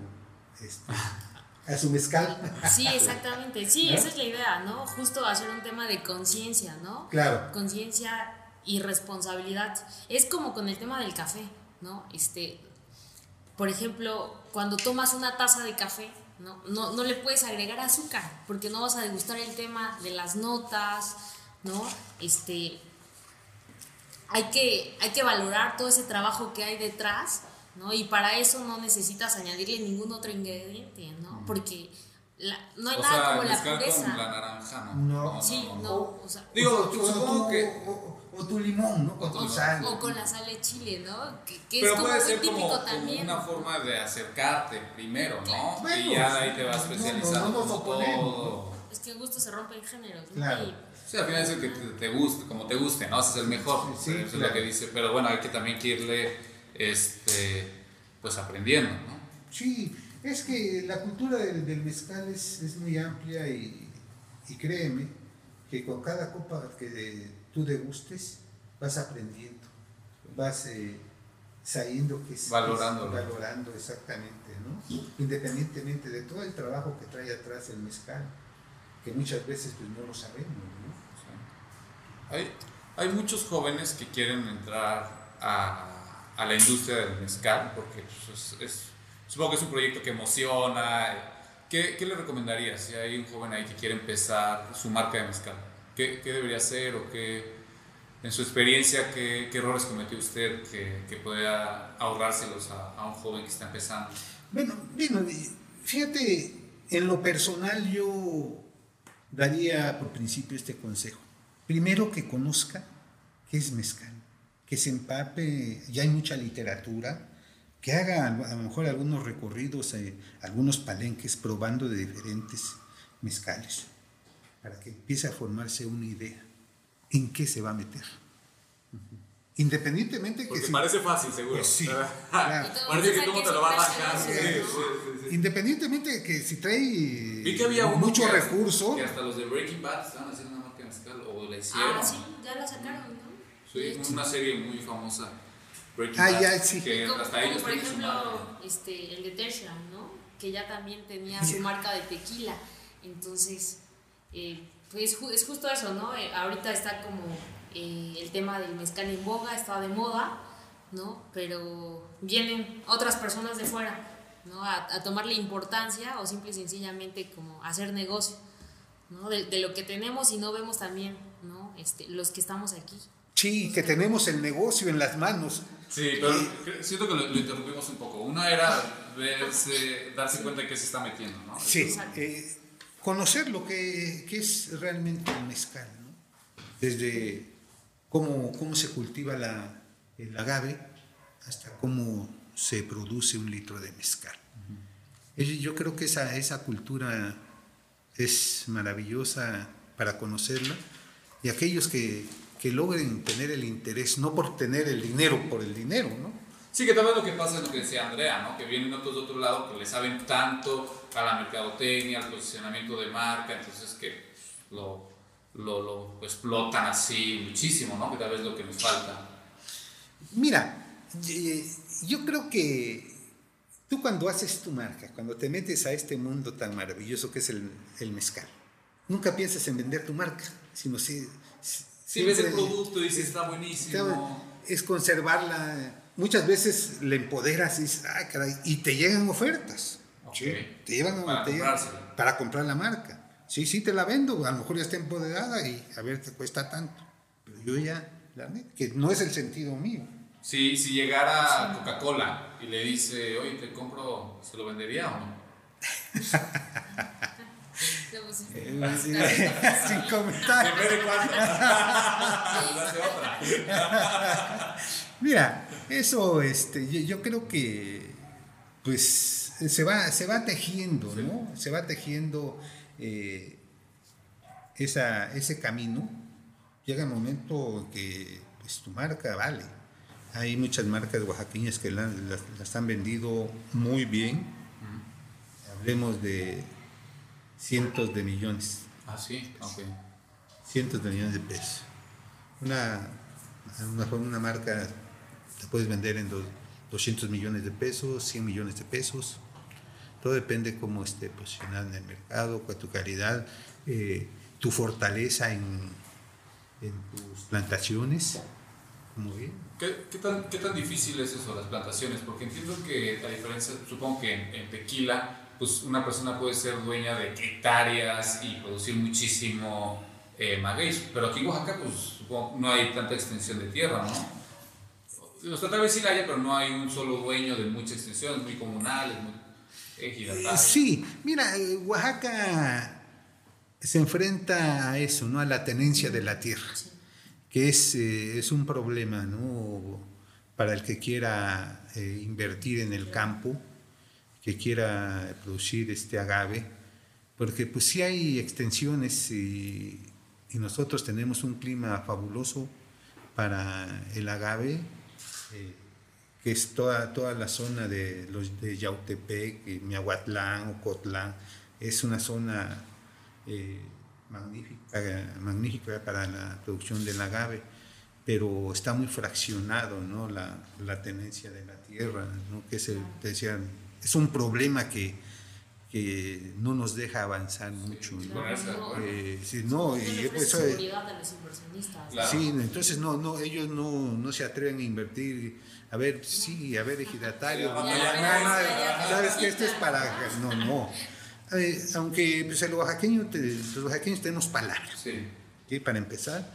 Speaker 4: este, a su mezcal.
Speaker 2: Sí, exactamente. Sí, esa es la idea, ¿no? Justo hacer un tema de conciencia, ¿no?
Speaker 4: Claro.
Speaker 2: Conciencia y responsabilidad. Es como con el tema del café, ¿no? Este, por ejemplo, cuando tomas una taza de café, ¿no? No, le puedes agregar azúcar, porque no vas a degustar el tema de las notas, ¿no? Este, hay, que, hay que valorar todo ese trabajo que hay detrás, ¿no? Y para eso no necesitas añadirle ningún otro ingrediente, ¿no? Porque no hay nada como la pureza.
Speaker 3: Con la naranja,
Speaker 4: ¿no?
Speaker 2: No. sí, no. O, sea,
Speaker 3: digo, supongo que
Speaker 4: o tu limón, ¿no? Con tu sal.
Speaker 2: O con la sal de chile, ¿no? Que,
Speaker 3: que Pero es como puede ser típico como, también. Como una forma de acercarte primero, ¿no? y ya ahí te vas especializando no, todo.
Speaker 2: Es que el gusto se rompe en género.
Speaker 4: Claro.
Speaker 3: Sí, al final es el que te, guste, como te guste, ¿no? Ese es el mejor. Sí, sí eso es lo que dice. Pero bueno, hay que también que irle, este, pues aprendiendo, ¿no?
Speaker 4: Sí, es que la cultura del, del mezcal es, es, muy amplia y, y créeme que con cada copa que tú degustes, vas aprendiendo, vas eh, sabiendo que es,
Speaker 3: valorando,
Speaker 4: valorando exactamente, ¿no? Independientemente de todo el trabajo que trae atrás el mezcal, que muchas veces pues no lo sabemos, ¿no?
Speaker 3: Hay, hay muchos jóvenes que quieren entrar a, a la industria del mezcal, porque pues, es, supongo que es un proyecto que emociona. ¿Qué, ¿Qué, le recomendaría si hay un joven ahí que quiere empezar su marca de mezcal? ¿Qué, qué debería hacer o qué, en su experiencia, qué, qué errores cometió usted que, que ahorrárselos a, a, un joven que está empezando?
Speaker 4: Bueno, bueno, fíjate, en lo personal yo daría por principio este consejo. Primero que conozca qué es mezcal, que se empape, ya hay mucha literatura, que haga a lo mejor algunos recorridos, eh, algunos palenques probando de diferentes mezcales para que empiece a formarse una idea en qué se va a meter. Independientemente
Speaker 3: Porque
Speaker 4: que...
Speaker 3: parece fácil, seguro.
Speaker 4: Pues sí,
Speaker 3: Parece que cómo te lo va a bajar.
Speaker 4: Independientemente de que si trae
Speaker 3: Vi que había
Speaker 4: muchos recursos...
Speaker 3: Que hasta los de Breaking Bad estaban haciendo una marca mezcal o la hicieron.
Speaker 2: Ah, sí, ya la sacaron, ¿no?
Speaker 3: Sí, una serie muy famosa.
Speaker 4: Breaking ah, Bad, ya, sí.
Speaker 3: Que
Speaker 2: como,
Speaker 3: hasta ellos
Speaker 2: por ejemplo, este, el de Tertian, ¿no? Que ya también tenía su marca de tequila. Entonces eh, pues es justo eso, ¿no? Eh, ahorita está como eh, el tema del mezcal en boga, está de moda, ¿no? Pero vienen otras personas de fuera, ¿no? A, tomarle importancia o simple y sencillamente como hacer negocio, ¿no? De, lo que tenemos y no vemos también, ¿no? Este, los que estamos aquí.
Speaker 4: Sí, que tenemos el negocio en las manos.
Speaker 3: Sí, pero siento que lo, interrumpimos un poco. Una era verse, darse cuenta de qué se está metiendo, ¿no?
Speaker 4: Sí, eh, conocer lo que, que, es realmente el mezcal, ¿no? Desde cómo, cómo se cultiva la, el agave hasta cómo se produce un litro de mezcal. Yo creo que esa, esa cultura es maravillosa para conocerla y aquellos que, que logren tener el interés, no por tener el dinero, por el dinero, ¿no?
Speaker 3: Sí, que también lo que pasa es lo que decía Andrea, ¿no? Que vienen otros de otro lado que le saben tanto a la mercadotecnia, al posicionamiento de marca, entonces que lo, lo, lo explotan así muchísimo, ¿no? Que tal vez es lo que nos falta.
Speaker 4: Mira, yo creo que tú cuando haces tu marca, cuando te metes a este mundo tan maravilloso que es el, el mezcal, nunca piensas en vender tu marca, sino si
Speaker 3: si ves el producto y dices, está buenísimo.
Speaker 4: Es conservarla. Muchas veces le empoderas y dices, ay, caray, y te llegan ofertas. Te llevan
Speaker 3: para,
Speaker 4: te para comprar la marca. Sí, sí, te la vendo. A lo mejor ya está empoderada y a ver, te cuesta tanto. Pero yo ya, la que no es el sentido mío.
Speaker 3: Sí, si llegara Coca-Cola y le dice, oye, te compro, ¿se lo vendería o no?
Speaker 4: Sin comentar. Mira, eso este, yo, creo que pues se va, se va tejiendo, ¿no? Se va tejiendo eh, esa, ese camino. Llega el momento que pues, tu marca vale. Hay muchas marcas oaxaqueñas que las la, han vendido muy bien. Hablemos de cientos de millones.
Speaker 3: Ah, sí, ok.
Speaker 4: Cientos de millones de pesos. Una, una, una marca te puedes vender en 200 millones de pesos, 100 millones de pesos. Todo depende cómo esté posicionada en el mercado, con tu calidad, eh, tu fortaleza en, en, tus plantaciones. Muy bien.
Speaker 3: ¿Qué, qué, tan, ¿Qué, tan, difícil es eso, las plantaciones? Porque entiendo que la diferencia, supongo que en, en tequila pues una persona puede ser dueña de hectáreas y producir muchísimo eh, maguey, pero aquí en Oaxaca pues no hay tanta extensión de tierra, ¿no? Los tal vez sí la haya, pero no hay un solo dueño de mucha extensión, es muy comunal, es muy
Speaker 4: eh, Sí, mira, eh, Oaxaca se enfrenta a eso, ¿no? A la tenencia de la tierra, que es, eh, es un problema, ¿no? Para el que quiera invertir en el campo que quiera producir este agave, porque pues sí hay extensiones y, nosotros tenemos un clima fabuloso para el agave, eh, que es toda, toda la zona de, los, de Yautepec, Miahuatlán, Ocotlán, es una zona eh, magnífica, magnífica para la producción del agave, pero está muy fraccionado ¿no? la, la tenencia de la tierra, ¿no? que se decían es un problema que, que no nos deja avanzar mucho. ¿no?
Speaker 2: Eh,
Speaker 4: sí, no, y eso, seguridad a los inversionistas. Sí, entonces no, no, ellos no, no se atreven a invertir. A ver, sí, a ver, ejidatario. No, sabes que esto es para. No, no. Eh, aunque pues, el oaxaqueño, los oaxaqueños tenemos palabras. Sí. Para empezar,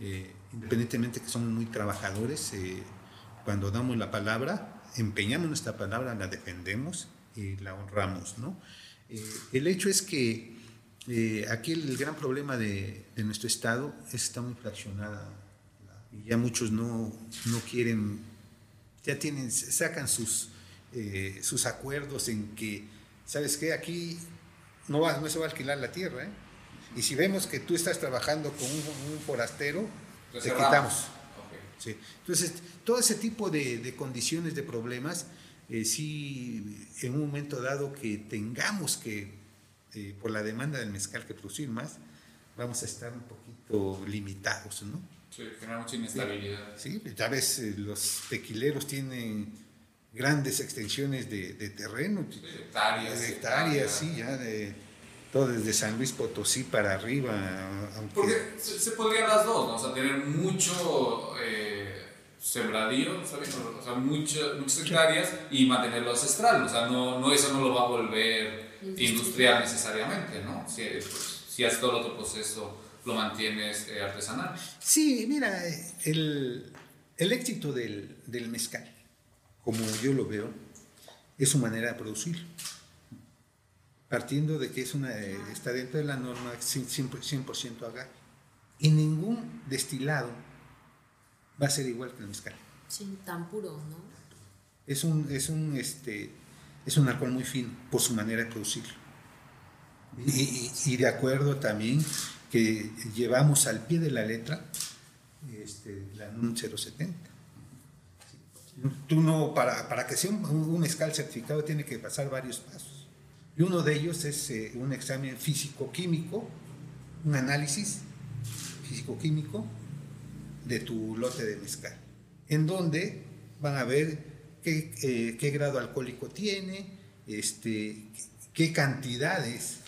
Speaker 4: eh, independientemente que somos muy trabajadores, cuando damos la palabra, empeñamos nuestra palabra, la defendemos y la honramos, ¿no? Eh, el hecho es que eh, aquí el, gran problema de, nuestro Estado está muy fraccionada y ya muchos no, no quieren, ya tienen, sacan sus, eh, sus acuerdos en que, ¿sabes qué? Aquí no, va, no se va a alquilar la tierra, ¿eh? Y si vemos que tú estás trabajando con un, forastero, te quitamos. Sí. Entonces, todo ese tipo de, condiciones, de problemas, eh, sí, en un momento dado que tengamos que, eh, por la demanda del mezcal, que producir más, vamos a estar un poquito limitados, ¿no?
Speaker 3: Sí, genera mucha inestabilidad.
Speaker 4: Sí, ya ves, eh, los tequileros tienen grandes extensiones de, terreno.
Speaker 3: Sí, hectáreas.
Speaker 4: De hectáreas, sí, ya de todo desde San Luis Potosí para arriba.
Speaker 3: Porque se, podrían las dos, ¿no? O sea, tener mucho sembradío, O sea, muchas hectáreas y mantenerlo ancestral. O sea, no, no, eso no lo va a volver industrial necesariamente, ¿no? Si, pues, si hace todo el otro proceso lo mantienes eh, artesanal.
Speaker 4: Sí, mira, el, el éxito del, del, mezcal, como yo lo veo, es su manera de producir. Partiendo de que es una, está dentro de la norma 100%, 100 agave. Y ningún destilado va a ser igual que el mezcal.
Speaker 2: Sí, tan puro, ¿no?
Speaker 4: Es un, es un, este, es un alcohol muy fino por su manera de producirlo. Y, y, de acuerdo también que llevamos al pie de la letra este, la NUM 070. Tú no, para, para que sea un, un mezcal certificado tiene que pasar varios pasos. Y uno de ellos es eh, un examen físico-químico, un análisis físico-químico de tu lote de mezcal, en donde van a ver qué, eh, qué grado alcohólico tiene, este, qué cantidades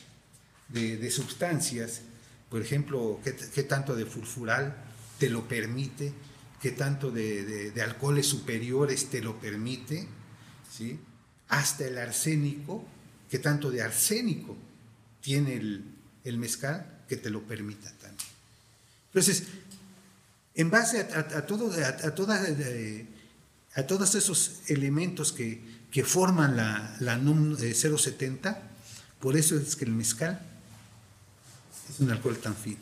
Speaker 4: de, de sustancias, por ejemplo, qué, qué, tanto de furfural te lo permite, qué tanto de, de, de alcoholes superiores te lo permite, ¿sí? hasta el arsénico, qué tanto de arsénico tiene el, el mezcal que te lo permita también. Entonces, en base a, a, a todo, a, a, toda, a, todos esos elementos que, que forman la, la NUM 070, por eso es que el mezcal es un alcohol tan fino.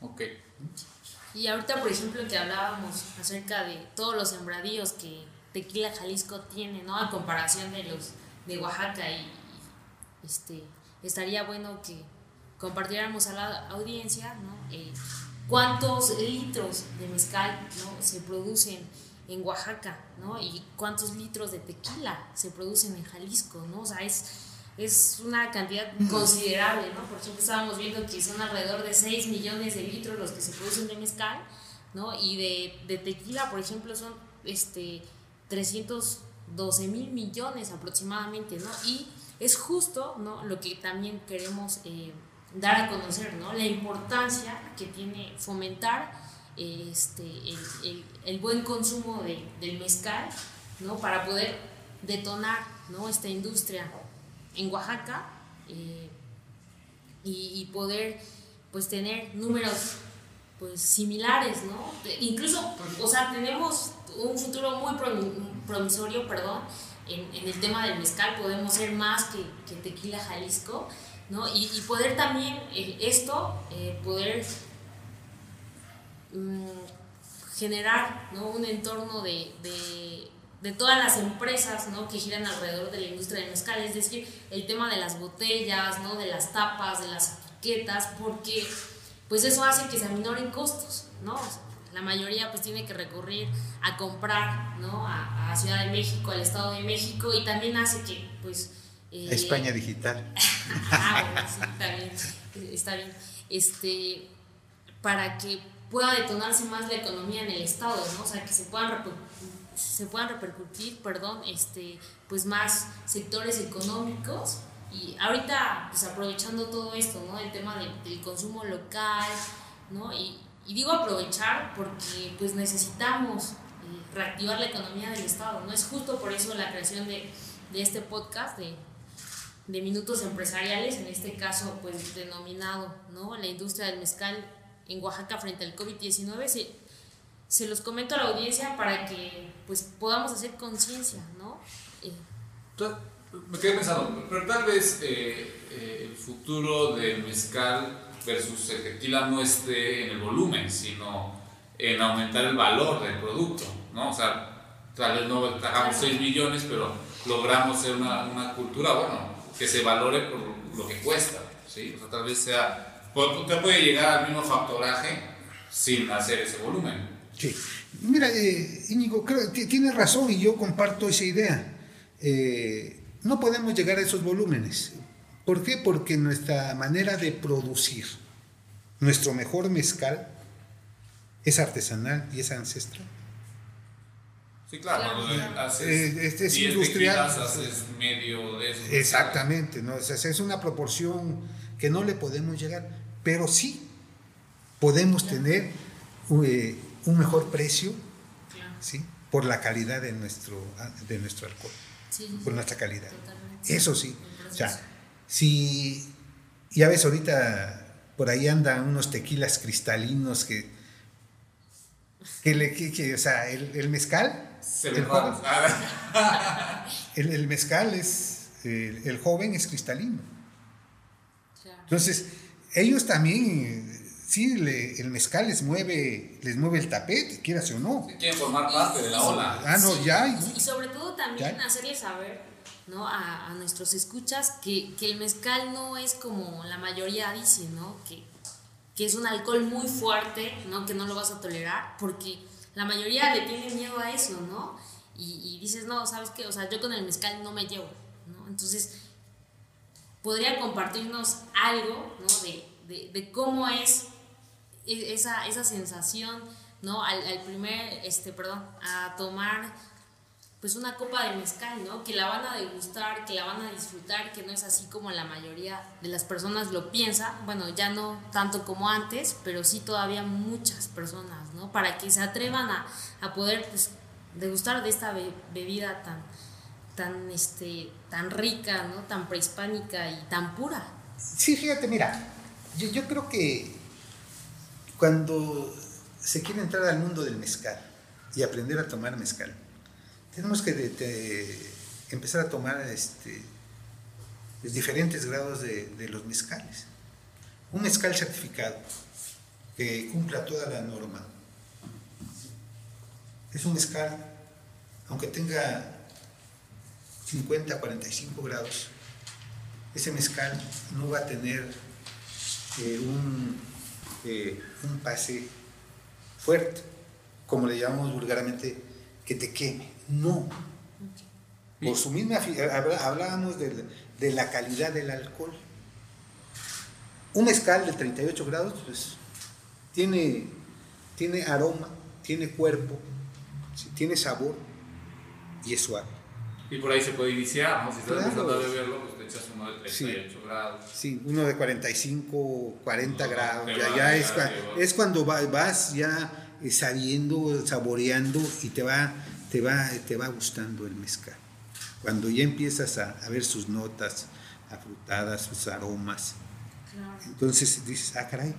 Speaker 3: Ok.
Speaker 2: Y ahorita, por ejemplo, que hablábamos acerca de todos los sembradíos que Tequila Jalisco tiene, ¿no? A comparación de los de Oaxaca y este estaría bueno que compartiéramos a la audiencia, ¿no? Eh, cuántos litros de mezcal ¿no? se producen en Oaxaca, ¿no? Y cuántos litros de tequila se producen en Jalisco, ¿no? O sea, es, es una cantidad considerable, ¿no? Por ejemplo, estábamos viendo que son alrededor de 6 millones de litros los que se producen de mezcal, ¿no? Y de, de tequila, por ejemplo, son este, 312 mil millones aproximadamente, ¿no? Y es justo, ¿no? Lo que también queremos... Eh, dar a conocer ¿no? la importancia que tiene fomentar este, el, buen consumo de, del mezcal ¿no? para poder detonar ¿no? esta industria en Oaxaca eh, y, poder pues tener números pues similares no incluso o sea tenemos un futuro muy promisorio perdón en, el tema del mezcal podemos ser más que tequila Jalisco ¿no? Y, poder también eh, esto, eh, poder mm, generar ¿no? un entorno de, de, de, todas las empresas ¿no? que giran alrededor de la industria del mezcal, es decir, el tema de las botellas, ¿no? de las tapas, de las etiquetas, porque pues eso hace que se aminoren costos, ¿no? La mayoría pues tiene que recurrir a comprar, ¿no? A, a Ciudad de México, al Estado de México y también hace que pues
Speaker 4: eh, España digital.
Speaker 2: ah, bueno, sí, está bien, está bien. Este, para que pueda detonarse más la economía en el Estado, ¿no? O sea, que se puedan, se puedan repercutir, perdón, este, pues más sectores económicos y ahorita, pues aprovechando todo esto, ¿no? El tema de, del consumo local, ¿no? Y, y, digo aprovechar porque pues necesitamos eh, reactivar la economía del Estado, ¿no? Es justo por eso la creación de, de este podcast, de de minutos empresariales, en este caso pues denominado ¿no? la industria del mezcal en Oaxaca frente al COVID-19. Se, se, los comento a la audiencia para que pues podamos hacer conciencia, ¿no?
Speaker 3: Eh. Me quedé pensando, pero tal vez eh, eh, el futuro del mezcal versus el tequila no esté en el volumen, sino en aumentar el valor del producto, ¿no? O sea, tal vez no trabajamos 6 millones, pero logramos ser una, una cultura, bueno, que se valore por lo que cuesta, ¿sí? O sea, tal vez sea, usted puede llegar al mismo factoraje sin hacer ese volumen.
Speaker 4: Sí. Mira, eh, Íñigo, creo que tienes razón y yo comparto esa idea. Eh, no podemos llegar a esos volúmenes. ¿Por qué? Porque nuestra manera de producir nuestro mejor mezcal es artesanal y es ancestral.
Speaker 3: Sí, claro,
Speaker 4: claro. Haces este es industrial.
Speaker 3: Haces medio de eso.
Speaker 4: Exactamente, ¿no? O sea, es una proporción que no le podemos llegar, pero sí podemos claro. tener eh, un mejor precio claro. ¿sí? por la calidad de nuestro, de nuestro alcohol, sí, por nuestra calidad. Totalmente. Eso sí. O sea, si ya ves ahorita por ahí andan unos tequilas cristalinos que, que le, que, o sea, el, mezcal,
Speaker 3: Se
Speaker 4: el,
Speaker 3: le
Speaker 4: joven, el, el mezcal es, el, el joven es cristalino. Entonces, ellos también, sí, le- el mezcal les mueve, les mueve el tapete, quieras o no.
Speaker 3: Quieren formar parte de la ola.
Speaker 4: Ah, no,
Speaker 2: Sí,
Speaker 4: ya.
Speaker 2: Y, y sobre todo también
Speaker 4: Ya.
Speaker 2: hacerles saber ¿no? a, a nuestros escuchas que, que el mezcal no es como la mayoría dice, ¿no? Que, que es un alcohol muy fuerte, ¿no? Que no lo vas a tolerar, porque la mayoría le tiene miedo a eso, ¿no? Y, y dices, no, ¿sabes qué? O sea, yo con el mezcal no me llevo, ¿no? Entonces, podría compartirnos algo, ¿no? De, de, cómo es e- esa, esa sensación, ¿no? Al, al primer, este, perdón, a tomar pues una copa de mezcal, ¿no? Que la van a degustar, que la van a disfrutar, que no es así como la mayoría de las personas lo piensa. Bueno, ya no tanto como antes, pero sí todavía muchas personas, ¿no? Para que se atrevan a, a poder pues, degustar de esta be- bebida tan, tan, este, tan rica, ¿no? Tan prehispánica y tan pura.
Speaker 4: Sí, fíjate, mira, yo creo que cuando se quiere entrar al mundo del mezcal y aprender a tomar mezcal, tenemos que empezar a tomar este, diferentes grados de, de los mezcales. Un mezcal certificado que cumpla toda la norma. Es un mezcal, aunque tenga 50, 45 grados, ese mezcal no va a tener eh, un, eh, un pase fuerte, como le llamamos vulgarmente, que te queme. No. Por su misma, habla- hablábamos de, la- de la calidad del alcohol. Un mezcal de 38 grados, pues, tiene, tiene aroma, tiene cuerpo, sí, tiene sabor y es suave.
Speaker 3: Y por ahí se puede iniciar, ¿no? Si estás
Speaker 4: Claro.
Speaker 3: empezando a beberlo, pues te echas uno de 38 grados.
Speaker 4: Sí, uno de 45, 40
Speaker 3: No,
Speaker 4: grados. Ya,
Speaker 3: va,
Speaker 4: ya es,
Speaker 3: va.
Speaker 4: es cuando va- vas ya eh, sabiendo, saboreando y te va, te va, te va gustando el mezcal. Cuando ya empiezas a, a ver sus notas afrutadas, sus aromas,
Speaker 2: Claro.
Speaker 4: entonces dices, ah, caray,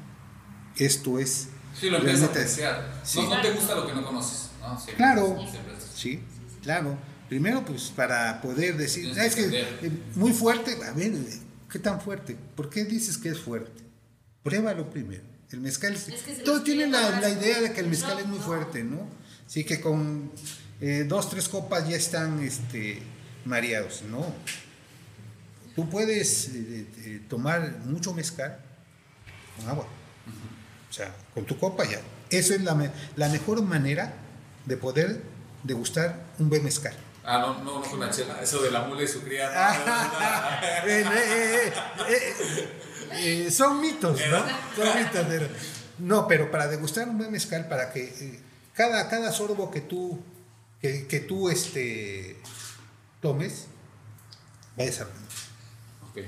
Speaker 4: esto es.
Speaker 3: Sí, lo empiezas a
Speaker 4: realmente-
Speaker 3: apreciar.
Speaker 4: Sí.
Speaker 3: No, no te gusta lo que no conoces, ¿no? Siempre-
Speaker 4: Claro.
Speaker 3: siempre
Speaker 4: Sí, claro. Primero, pues para poder decir, "Ah, es que eh, muy fuerte, a ver, eh, ¿qué tan fuerte? ¿Por qué dices que es fuerte? Pruébalo primero. El mezcal, es-
Speaker 2: Es que
Speaker 4: todos tienen la, idea de que el mezcal
Speaker 2: no,
Speaker 4: es muy
Speaker 2: no.
Speaker 4: fuerte, ¿no? Sí, que con eh, dos, tres copas ya están este, mareados, ¿no? Tú puedes eh, eh, tomar mucho mezcal con agua. O sea, con tu copa ya. Eso es la, la mejor manera de poder degustar un buen mezcal.
Speaker 3: Ah, no, no, no con la chela. Eso de la mula y su cría.
Speaker 4: Son mitos, ¿no? Son mitos, pero- no, pero para degustar un buen mezcal, para que eh, cada, cada sorbo que tú, que, que tú este, tomes, vayas a
Speaker 3: Ok.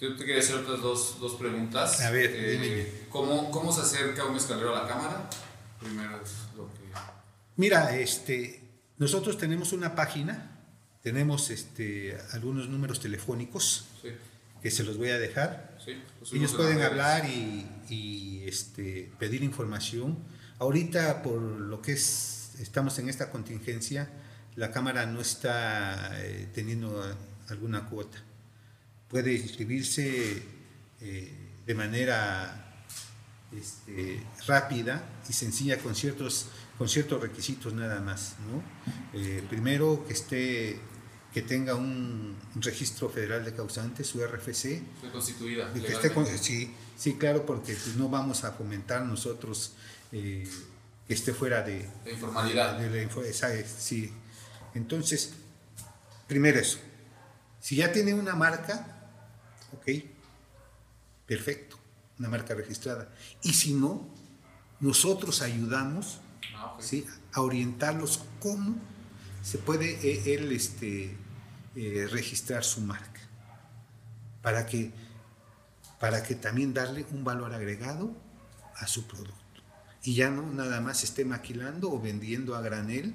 Speaker 3: Yo te quería hacer otras dos, dos preguntas.
Speaker 4: A ver,
Speaker 3: Eh,
Speaker 4: dime.
Speaker 3: ¿cómo, ¿Cómo se acerca un mezcalero a la cámara? Primero es lo que...
Speaker 4: Mira, este, nosotros tenemos una página, tenemos este, algunos números telefónicos
Speaker 3: Sí,
Speaker 4: que se los voy a dejar.
Speaker 3: sí.
Speaker 4: Ellos
Speaker 3: en
Speaker 4: pueden hablar y, y, este, pedir información. Ahorita, por lo que es, estamos en esta contingencia, la Cámara no está eh, teniendo alguna cuota. Puede inscribirse eh, de manera este, rápida y sencilla con ciertos, con ciertos requisitos nada más. ¿no? Eh, primero, que, esté, que tenga un registro federal de causantes, su RFC,
Speaker 3: Fue constituida.
Speaker 4: de que esté con-
Speaker 3: legalmente.
Speaker 4: sí, sí, claro, porque pues, no vamos a fomentar nosotros eh, que esté fuera de,
Speaker 3: De informalidad.
Speaker 4: de la info- esa es- sí. Entonces, primero eso. Si ya tiene una marca, ok, perfecto, una marca registrada. Y si no, nosotros ayudamos
Speaker 3: Ah.
Speaker 4: ¿sí? a orientarlos cómo se puede eh, él este, eh, registrar su marca para que, para que también darle un valor agregado a su producto y ya no nada más esté maquilando o vendiendo a granel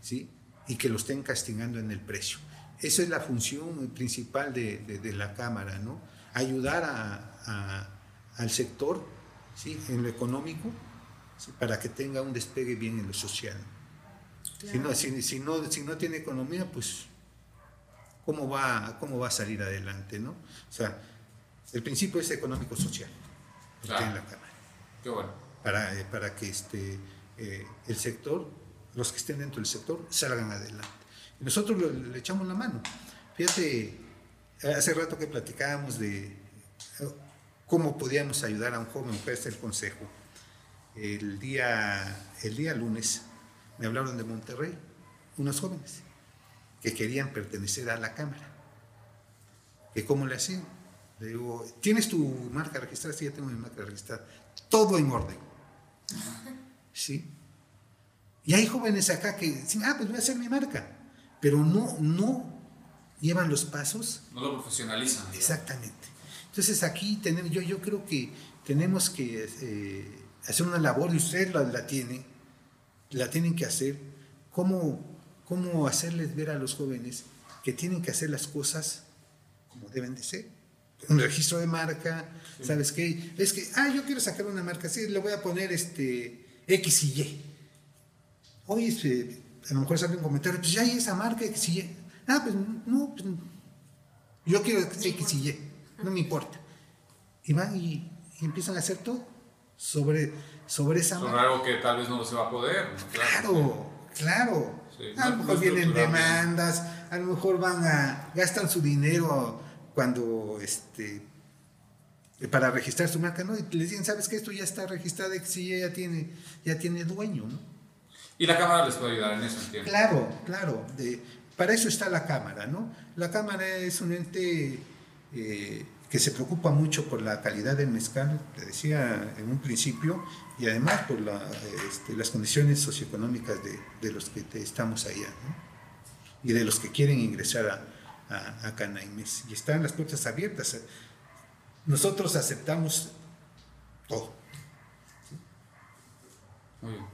Speaker 4: ¿sí? y que lo estén castigando en el precio. Esa es la función principal de, de- de la Cámara, ¿no? ayudar a, a- al sector, ¿sí? en lo económico, para que tenga un despegue bien en lo social. Si, no, si, no, si no tiene economía, pues ¿cómo va, cómo va a salir adelante? ¿no? O sea, el principio es económico-social.
Speaker 3: Qué bueno.
Speaker 4: Para, eh, para que este, eh, el sector, los que estén dentro del sector, salgan adelante. Y nosotros le, echamos la mano. Fíjate, hace rato que platicábamos de eh, cómo podíamos ayudar a un joven, fue este el consejo. El día, el día lunes me hablaron de Monterrey, unos jóvenes que querían pertenecer a la Cámara. ¿Que ¿Cómo le hacían? Le digo, ¿tienes tu marca registrada? Sí, ya tengo mi marca registrada. Todo en orden. ¿Sí? Y hay jóvenes acá que dicen, ah, pues voy a hacer mi marca. Pero no, no llevan los pasos.
Speaker 3: No lo profesionalizan.
Speaker 4: Exactamente. Entonces aquí tenemos, yo, yo creo que tenemos que eh, hacer una labor, y usted la, la tiene, la tienen que hacer, cómo, cómo hacerles ver a los jóvenes que tienen que hacer las cosas como deben de ser un registro de marca, ¿sabes qué? Es que, ah, yo quiero sacar una marca, sí, le voy a poner este X y Y. Oye, este, a lo mejor sale un comentario, pues ya hay esa marca X y Y. Ah, pues no, pues, yo quiero X y Y, no me importa. Y van y, empiezan a hacer todo sobre, sobre esa
Speaker 3: sobre algo que tal vez no se va a poder.
Speaker 4: Claro, claro. a lo mejor vienen demandas, a lo mejor van a, gastan su dinero cuando este para registrar su marca, ¿no? Y le dicen, ¿sabes que Esto ya está registrado, que sí, ya tiene, ya tiene dueño, ¿no?
Speaker 3: Y la Cámara les puede ayudar en eso, entiendo.
Speaker 4: Claro, claro. De, para eso está la Cámara, ¿no? La Cámara es un ente eh, que se preocupa mucho por la calidad del mezcal, te decía en un principio, y además por este, las condiciones socioeconómicas de, de, los que estamos allá, ¿no? Y de los que quieren ingresar a, a, a Canaimes. Y están las puertas abiertas. Nosotros aceptamos todo.
Speaker 2: Muy bien.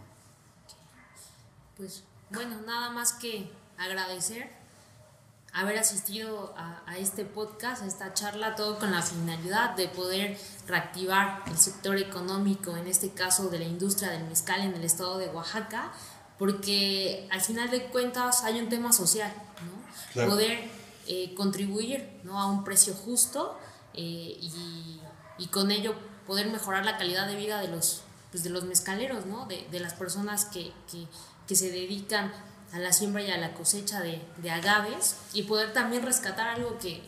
Speaker 2: Pues bueno, nada más que agradecer haber asistido a, a, este podcast, a esta charla, todo con la finalidad de poder reactivar el sector económico, en este caso de la industria del mezcal en el estado de Oaxaca, porque al final de cuentas hay un tema social, ¿no? Claro. Poder eh, contribuir ¿no? a un precio justo eh, y, y, con ello poder mejorar la calidad de vida de los, pues de los mezcaleros, ¿no? de, de las personas que, que, que, se dedican a la siembra y a la cosecha de, de agaves y poder también rescatar algo que,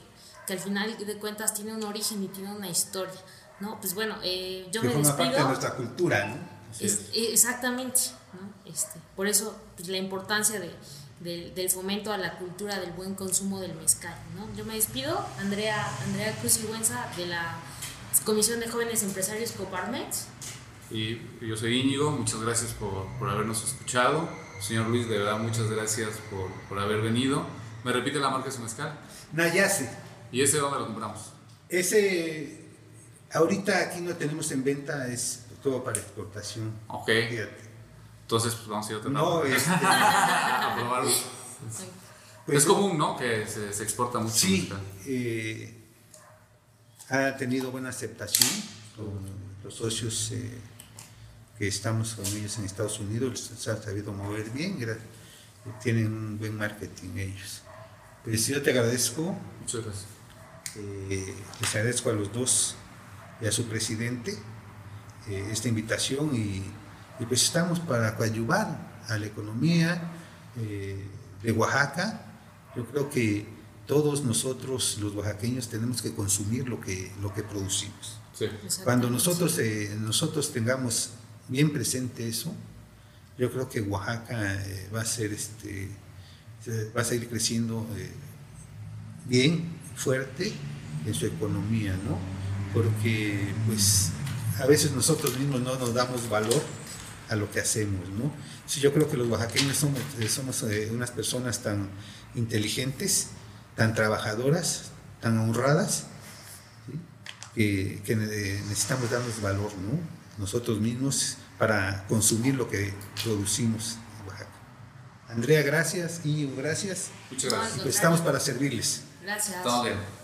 Speaker 2: que, al final de cuentas tiene un origen y tiene una historia. ¿no? Pues bueno, eh, yo
Speaker 4: que
Speaker 2: me
Speaker 4: forma
Speaker 2: despido.
Speaker 4: parte de nuestra cultura, ¿no?
Speaker 2: Es, exactamente, ¿no? Este, por eso pues, la importancia de, del, del, fomento a la cultura del buen consumo del mezcal. ¿no? Yo me despido, Andrea, Andrea Cruz Sigüenza, de la Comisión de Jóvenes Empresarios Coparmex.
Speaker 3: Y yo soy Íñigo, muchas gracias por, por habernos escuchado. Señor Luis, de verdad, muchas gracias por, por haber venido. ¿Me repite la marca de su mezcal?
Speaker 4: Nayase.
Speaker 3: ¿Y ese dónde lo compramos?
Speaker 4: Ese, ahorita aquí no tenemos en venta, es todo para exportación.
Speaker 3: Ok. Fíjate. Entonces, pues vamos a ir a
Speaker 4: No, este,
Speaker 3: a probarlo. Pues, es común, ¿no? Que se, se exporta mucho.
Speaker 4: Sí, eh, ha tenido buena aceptación con los socios eh, que estamos con ellos en Estados Unidos, se han sabido mover bien, tienen un buen marketing ellos. Pues yo te agradezco.
Speaker 3: Muchas gracias.
Speaker 4: Eh, les agradezco a los dos y a su presidente eh, esta invitación y y pues estamos para coadyuvar a la economía eh, de Oaxaca. Yo creo que todos nosotros, los oaxaqueños, tenemos que consumir lo que, lo que producimos.
Speaker 3: Sí.
Speaker 4: Cuando nosotros, eh, nosotros tengamos bien presente eso, yo creo que Oaxaca eh, va a ser este va a seguir creciendo eh, bien, fuerte en su economía, ¿no? Porque pues a veces nosotros mismos no nos damos valor a lo que hacemos, ¿no? Sí, yo creo que los oaxaqueños somos, eh, somos eh, unas personas tan inteligentes, tan trabajadoras, tan honradas, ¿sí? que, que, necesitamos darnos valor, ¿no? Nosotros mismos para consumir lo que producimos en Oaxaca. Andrea, gracias y gracias.
Speaker 3: Muchas gracias.
Speaker 4: Pues estamos para servirles.
Speaker 2: Gracias.
Speaker 3: Todo bien.